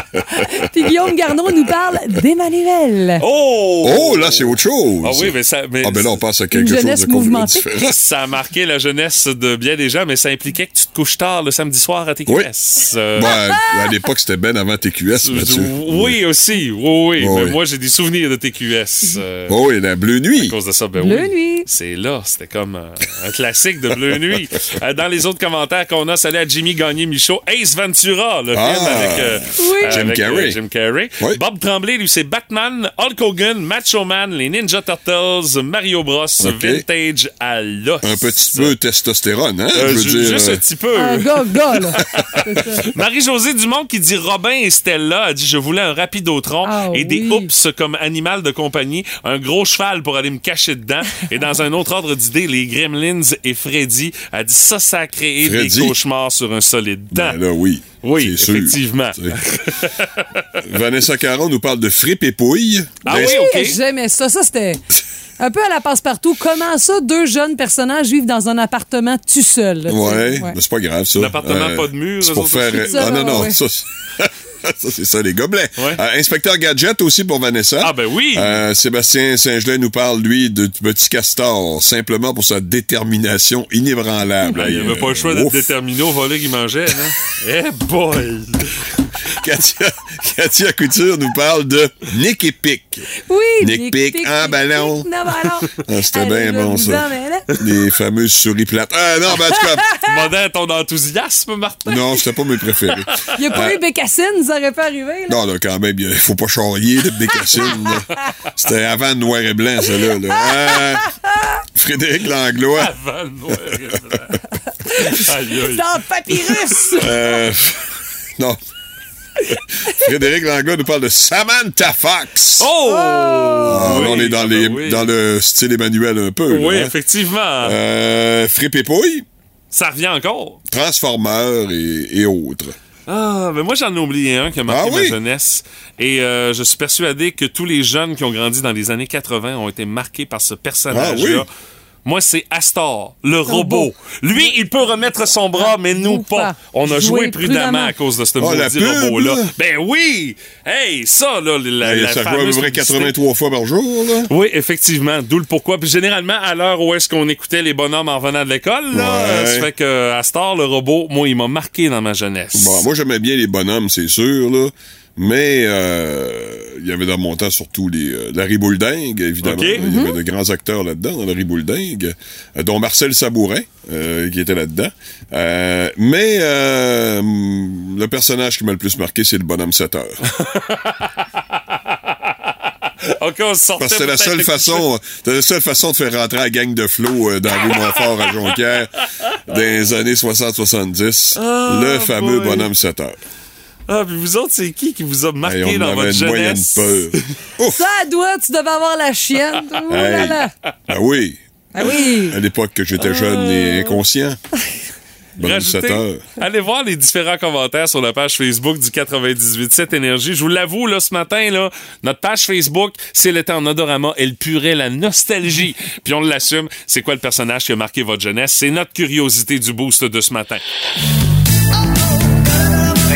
Puis Guillaume Garneau nous parle d'Emmanuel. Oh! Oh, là, c'est autre chose. Ah oui, mais ça. Mais Ah, ben là, on passe à quelque Une chose jeunesse de complètement mouvementée. différent. Ça a marqué la jeunesse de bien des gens, mais ça impliquait que tu te couches tard le samedi soir à TQS. Oui. Euh, Ben, à l'époque, c'était ben avant TQS, Mathieu. Oui, aussi. Oui, oui. Oh, mais oui. moi, j'ai des souvenirs de TQS. euh, Oh oui, la Bleue Nuit. À cause de ça, ben Bleu oui. Nuit. C'est là, c'était comme euh, un classique de Bleu Nuit. Euh, dans les autres commentaires qu'on a, salut à Jimmy Gagné Michaud, Ace Ventura, le Ah. film avec, euh, Oui. euh, Jim avec, Carrey. euh, Jim Carrey. Oui. Bob Tremblay, lui, c'est Batman, Hulk Hogan, Macho Man, les Ninja Turtles, Mario Bros. Vintage à l'os. Un petit peu testostérone, hein? Euh, je veux ju- dire. juste euh, un petit peu. Un gars, gars, là. Marie-Josée Dumont qui dit Robin et Stella a dit je voulais un rapidotron Ah et des oui. oups comme animal de compagnie, un gros cheval pour aller me cacher dedans. et dans un autre ordre d'idée, les Gremlins et Freddy a dit ça, ça créé Freddy. des cauchemars sur un solide dent. ben là, oui. Oui, sûr. effectivement. Vanessa Caron nous parle de fripe et pouille. Ah Ben, oui, ok. J'aimais ça. Ça, c'était un peu à la passe-partout. Comment ça, deux jeunes personnages vivent dans un appartement tout seul? là, sais? Ouais, Ouais. mais c'est pas grave, ça. Euh, Un appartement pas de mur, C'est pour faire. aussi. Ah non, non, ouais. ça. c'est- Ça, c'est ça, les gobelets. Ouais. Euh, Inspecteur Gadget aussi pour Vanessa. Ah, ben oui. Euh, Sébastien Saint-Gelais nous parle, lui, de Petit Castor, simplement pour sa détermination inébranlable. Ah, il n'y Hey, avait pas le choix d'être déterminé au volet qu'il mangeait. Hein? eh boy! Katia, Katia Couture nous parle de Nick et Pic. Oui, Nick Pic en ballon. Non, ballon. Ah, C'était bien bon, ça. Les fameuses souris plates. Ah non, ben en tout cas, ton enthousiasme, Martin. non, c'était pas mes préférés. Il n'y a pas Euh, eu Bécassine, ça aurait pas arrivé. Là. Non, là, quand même, il faut pas charrier de Bécassine. C'était avant le noir et blanc, ça, là. là. Ah, Frédéric Langlois. Avant le noir et blanc. Aïe, aïe. Dans Papyrus. Euh, non. Frédéric Langlois nous parle de Samantha Fox. Oh! Ah, Oui, là, on est dans, ah les, oui. dans le style Emmanuel un peu. Oui, là, hein. effectivement. Euh, Frippe et Pouille, Ça revient encore. Transformeurs et, et autres. Ah, mais moi, j'en ai oublié un qui a marqué Ah oui? ma jeunesse. Et euh, je suis persuadé que tous les jeunes qui ont grandi dans les années 80 ont été marqués par ce personnage-là. Ah oui? Moi, c'est Astor, le robot. Lui, il peut remettre son bras, mais nous pas. On a joué prudemment à cause de ce Oh, maudit robot-là. là. Ben oui! Hey, ça, là, la, Hey, la ça joue à peu près publicité. 83 fois par jour. Là. Oui, effectivement. D'où le pourquoi. Puis généralement, à l'heure où est-ce qu'on écoutait les bonhommes en revenant de l'école, là, Ouais. euh, ça fait que Astor, le robot, moi, il m'a marqué dans ma jeunesse. Bon, moi, j'aimais bien les bonhommes, c'est sûr, là. Mais euh, il y avait dans mon temps surtout les, euh, Larry Boulding, évidemment. Il y avait de grands acteurs là-dedans, dans Larry Boulding, euh, dont Marcel Sabourin, euh, qui était là-dedans. Euh, mais euh, le personnage qui m'a le plus marqué, c'est le bonhomme 7 heures. OK, on sortait Parce que c'était la seule le façon, la seule façon de faire rentrer la gang de Flo euh, dans rue Montfort à Jonquière les années 60-70. Oh, le fameux boy. bonhomme 7 heures. Ah, puis vous autres, c'est qui qui vous a marqué Hey, on dans votre une moyenne jeunesse? peur. Ça doit, tu devais avoir la chienne. Oh là Hey. là. Ah oui, Ah oui. à l'époque que j'étais jeune et inconscient. Bonhomme 7 Rajoutez- heures. Allez voir les différents commentaires sur la page Facebook du 98.7 Énergie. Je vous l'avoue, là, ce matin, là, notre page Facebook, c'est le temps en odorama. Elle purait la nostalgie. Puis on l'assume. C'est quoi le personnage qui a marqué votre jeunesse? C'est notre curiosité du boost de ce matin.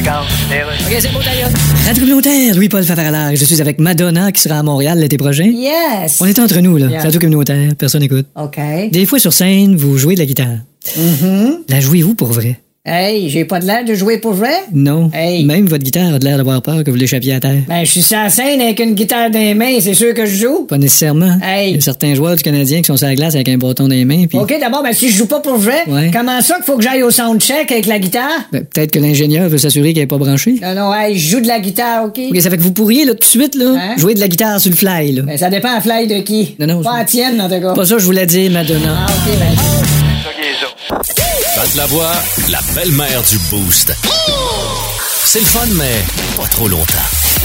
OK, c'est bon, d'ailleurs. Radio communautaire, Louis-Paul Favaralard. Je suis avec Madonna qui sera à Montréal l'été prochain. Yes. On est entre nous, là. Yeah. Radio communautaire, personne n'écoute. OK. Des fois, sur scène, vous jouez de la guitare. Mhm. La jouez-vous pour vrai? Hey, j'ai pas de l'air de jouer pour vrai? Non. Hey. Même votre guitare a de l'air d'avoir peur que vous l'échappiez à terre. Ben, je suis sur la scène avec une guitare dans les mains, c'est sûr que je joue. Pas nécessairement. Hey. Il y a certains joueurs du Canadien qui sont sur la glace avec un bâton dans les mains. Puis OK, d'abord, ben, si je joue pas pour vrai, Ouais. comment ça qu'il faut que j'aille au soundcheck avec la guitare? Ben, peut-être que l'ingénieur veut s'assurer qu'elle n'est pas branchée. Non, non, hey, je joue de la guitare, OK? OK, ça fait que vous pourriez, là, tout de suite, là, Hein? jouer de la guitare sur le fly, là. Ben, ça dépend à fly de qui? Non, non, Pas je- à tienne, en tout cas. Pas ça, je voulais dire, Madonna. Ah, OK, ben. Pat la belle-mère du Boost. C'est le fun, mais pas trop longtemps.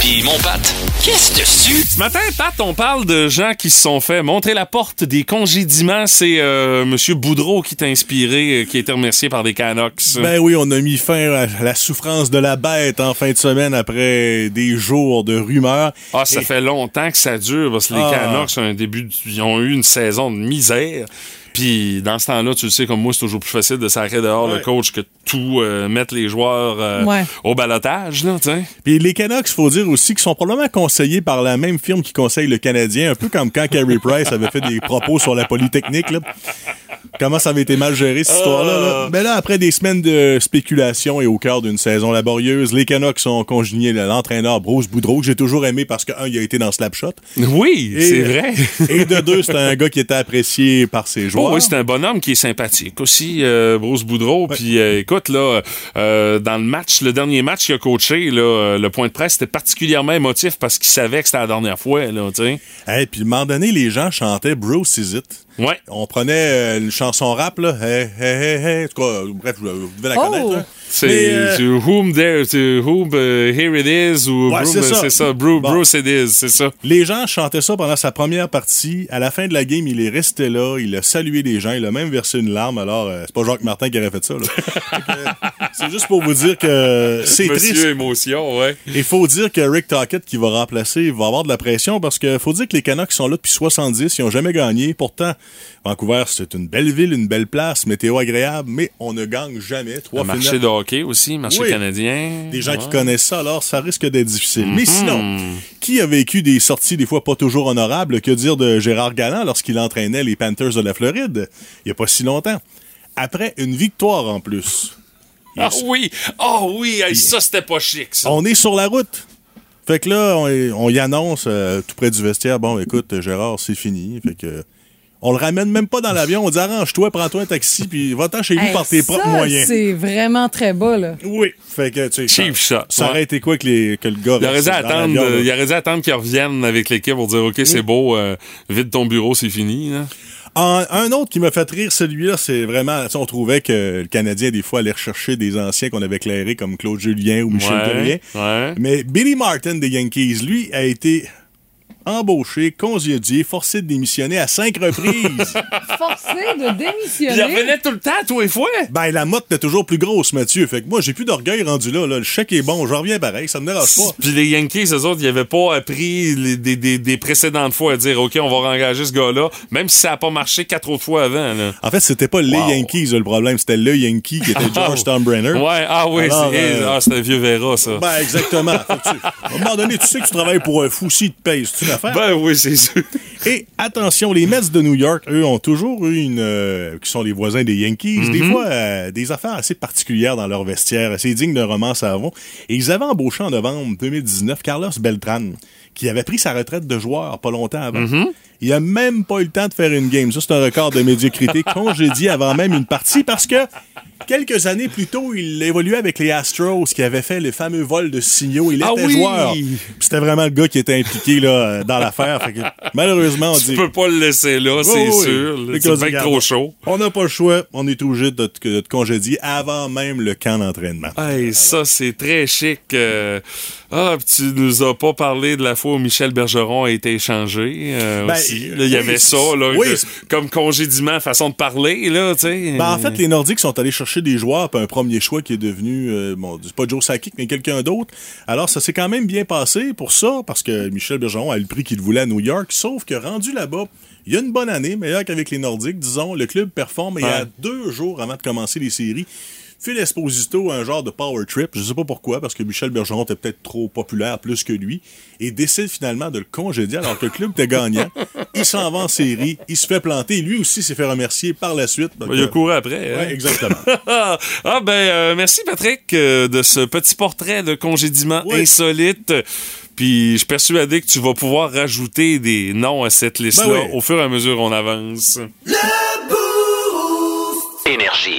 Puis mon Pat, qu'est-ce dessus? Ce matin, Pat, on parle de gens qui se sont fait montrer la porte des congédiements. C'est euh, Monsieur Boudreau qui t'a inspiré, euh, qui a été remercié par des Canucks. Ben oui, on a mis fin à la souffrance de la bête en fin de semaine après des jours de rumeurs. Ah, ça Et- fait longtemps que ça dure parce que les Ah. Canucks ont un début, de- ils ont eu une saison de misère. Puis dans ce temps-là, tu le sais comme moi, c'est toujours plus facile de sacrer dehors le coach que de tout euh, mettre les joueurs euh, Ouais. au balotage, là. Puis les Canucks, faut dire aussi qu'ils sont probablement conseillés par la même firme qui conseille le Canadien, un peu comme quand Carey Price avait fait des propos sur la Polytechnique. Là. Comment ça avait été mal géré, cette histoire-là. là. Mais là, après des semaines de spéculation et au cœur d'une saison laborieuse, les Canucks ont congédié l'entraîneur Bruce Boudreau, que j'ai toujours aimé parce que, un, il a été dans Slapshot. Oui, c'est vrai. Et de deux, c'est un gars qui était apprécié par ses joueurs. Oh oui, c'est un bonhomme qui est sympathique aussi, euh, Bruce Boudreau. Puis euh, écoute, là, euh, dans le match, le dernier match qu'il a coaché, là, euh, le point de presse était particulièrement émotif parce qu'il savait que c'était la dernière fois, là, tu sais. Hey, puis, à un moment donné, les gens chantaient Bruce Is It. Ouais. On prenait euh, une chanson rap, là. Hey, hey, hey, hey. En tout cas, bref, vous devez la Oh! connaître, là. C'est euh, whom there, to whom uh, here it is, ou Ouais, Broom, c'est ça. c'est ça, Bru- Bon. Bruce it is, c'est ça. Les gens chantaient ça pendant sa première partie. À la fin de la game, il est resté là. Il a salué les gens. Il a même versé une larme. Alors, euh, c'est pas Jacques Martin qui aurait fait ça. c'est juste pour vous dire que c'est Monsieur triste. émotion, ouais. Il faut dire que Rick Tockett, qui va remplacer, va avoir de la pression parce que faut dire que les Canucks sont là depuis 70. Ils ont jamais gagné. Pourtant, Vancouver, c'est une belle ville, une belle place, météo agréable, mais on ne gagne jamais. Trois Un marché finales- de hockey aussi, marché Oui. canadien. des gens qui connaissent ça, alors ça risque d'être difficile. Mais Mhm. sinon, qui a vécu des sorties des fois pas toujours honorables? Que dire de Gérard Galland lorsqu'il entraînait les Panthers de la Floride il y a pas si longtemps? Après une victoire en plus, Ah oui! Oh oui! Hey, ça, c'était pas chic, ça. On est sur la route. Fait que là, on, on y annonce euh, tout près du vestiaire, bon, écoute, Gérard, c'est fini. Fait que on le ramène même pas dans l'avion. On dit arrange-toi, prends-toi un taxi, puis va-t'en chez vous Hey, par tes ça, propres moyens. C'est vraiment très bas, là. Oui. Fait que, tu sais, Cheap ça, shot. ça Ouais. aurait été quoi que, les, que le gars Il aurait dû attendre, euh, il aurait dû attendre qu'ils reviennent avec l'équipe pour dire OK, c'est beau, euh, vide ton bureau, c'est fini. là. En- un autre qui m'a fait rire, celui-là, c'est vraiment. tu sais, On trouvait que le Canadien, des fois, allait rechercher des anciens qu'on avait éclairés comme Claude Julien ou Michel Ouais, Terrien. ouais. Mais Billy Martin des Yankees, lui, a été embauché, congédié, forcé de démissionner à cinq reprises. Forcé de Il démissionner. revenait tout le temps, tous les fois. ben, la motte est toujours plus grosse, Mathieu. Fait que moi, j'ai plus d'orgueil rendu là, là. Le chèque est bon, je reviens pareil, ça me dérange pas. Puis les Yankees, eux autres, ils n'avaient pas appris les- des, des- des précédentes fois à dire OK, on va engager ce gars-là, même si ça n'a pas marché quatre autres fois avant. Là. En fait, c'était pas les. Yankees le problème, c'était le Yankee qui était George Steinbrenner. Ouais, ah oui, c'est euh, ah, c'est un vieux Vera, ça. Ben, exactement. Tu- à un moment donné, tu sais que tu travailles pour un fou, s'il te paye, c'est une affaire. Ben oui, c'est sûr. Et attention, les Mets de New York, eux, ont toujours eu une. euh, qui sont les voisins des Yankees, des fois euh, des affaires assez particulières dans leur vestiaire, assez dignes d'un roman savon. Et ils avaient embauché en novembre 2019 Carlos Beltran, qui avait pris sa retraite de joueur pas longtemps avant. Il a même pas eu le temps de faire une game. Ça, c'est un record de médiocrité congédié avant même une partie parce que quelques années plus tôt, il évoluait avec les Astros qui avaient fait le fameux vol de signaux. Il Ah était oui! joueur. C'était vraiment le gars qui était impliqué là, dans l'affaire. Malheureusement, on Tu dit. peux pas le laisser là, c'est Oui, sûr. C'est bien trop chaud. On n'a pas le choix. On est obligé de te, de te congédier avant même le camp d'entraînement. Hey, ça, c'est très chic. euh. Ah, puis tu nous as pas parlé de la fois où Michel Bergeron a été échangé euh, Ben, aussi. Il y oui, avait ça, là, oui, de- c'est- comme congédiement, façon de parler, là. Ben, en fait, les Nordiques sont allés chercher des joueurs, puis un premier choix qui est devenu, euh, bon, c'est pas Joe Sakic, mais quelqu'un d'autre. Alors, ça s'est quand même bien passé pour ça, parce que Michel Bergeron a le prix qu'il voulait à New York, sauf que rendu là-bas, il y a une bonne année, meilleure qu'avec les Nordiques, disons, le club performe, et il y a deux jours avant de commencer les séries, Phil Esposito a un genre de power trip, je sais pas pourquoi, parce que Michel Bergeron était peut-être trop populaire plus que lui, et décide finalement de le congédier alors que le club était gagnant. Il s'en va en série, il se fait planter, lui aussi s'est fait remercier par la suite. Donc, il a euh, couru après. hein? Ouais, exactement. ah ben euh, merci Patrick euh, de ce petit portrait de congédiement Oui. insolite. Puis je suis persuadé que tu vas pouvoir rajouter des noms à cette liste-là Ben oui. au fur et à mesure qu'on avance. Énergie.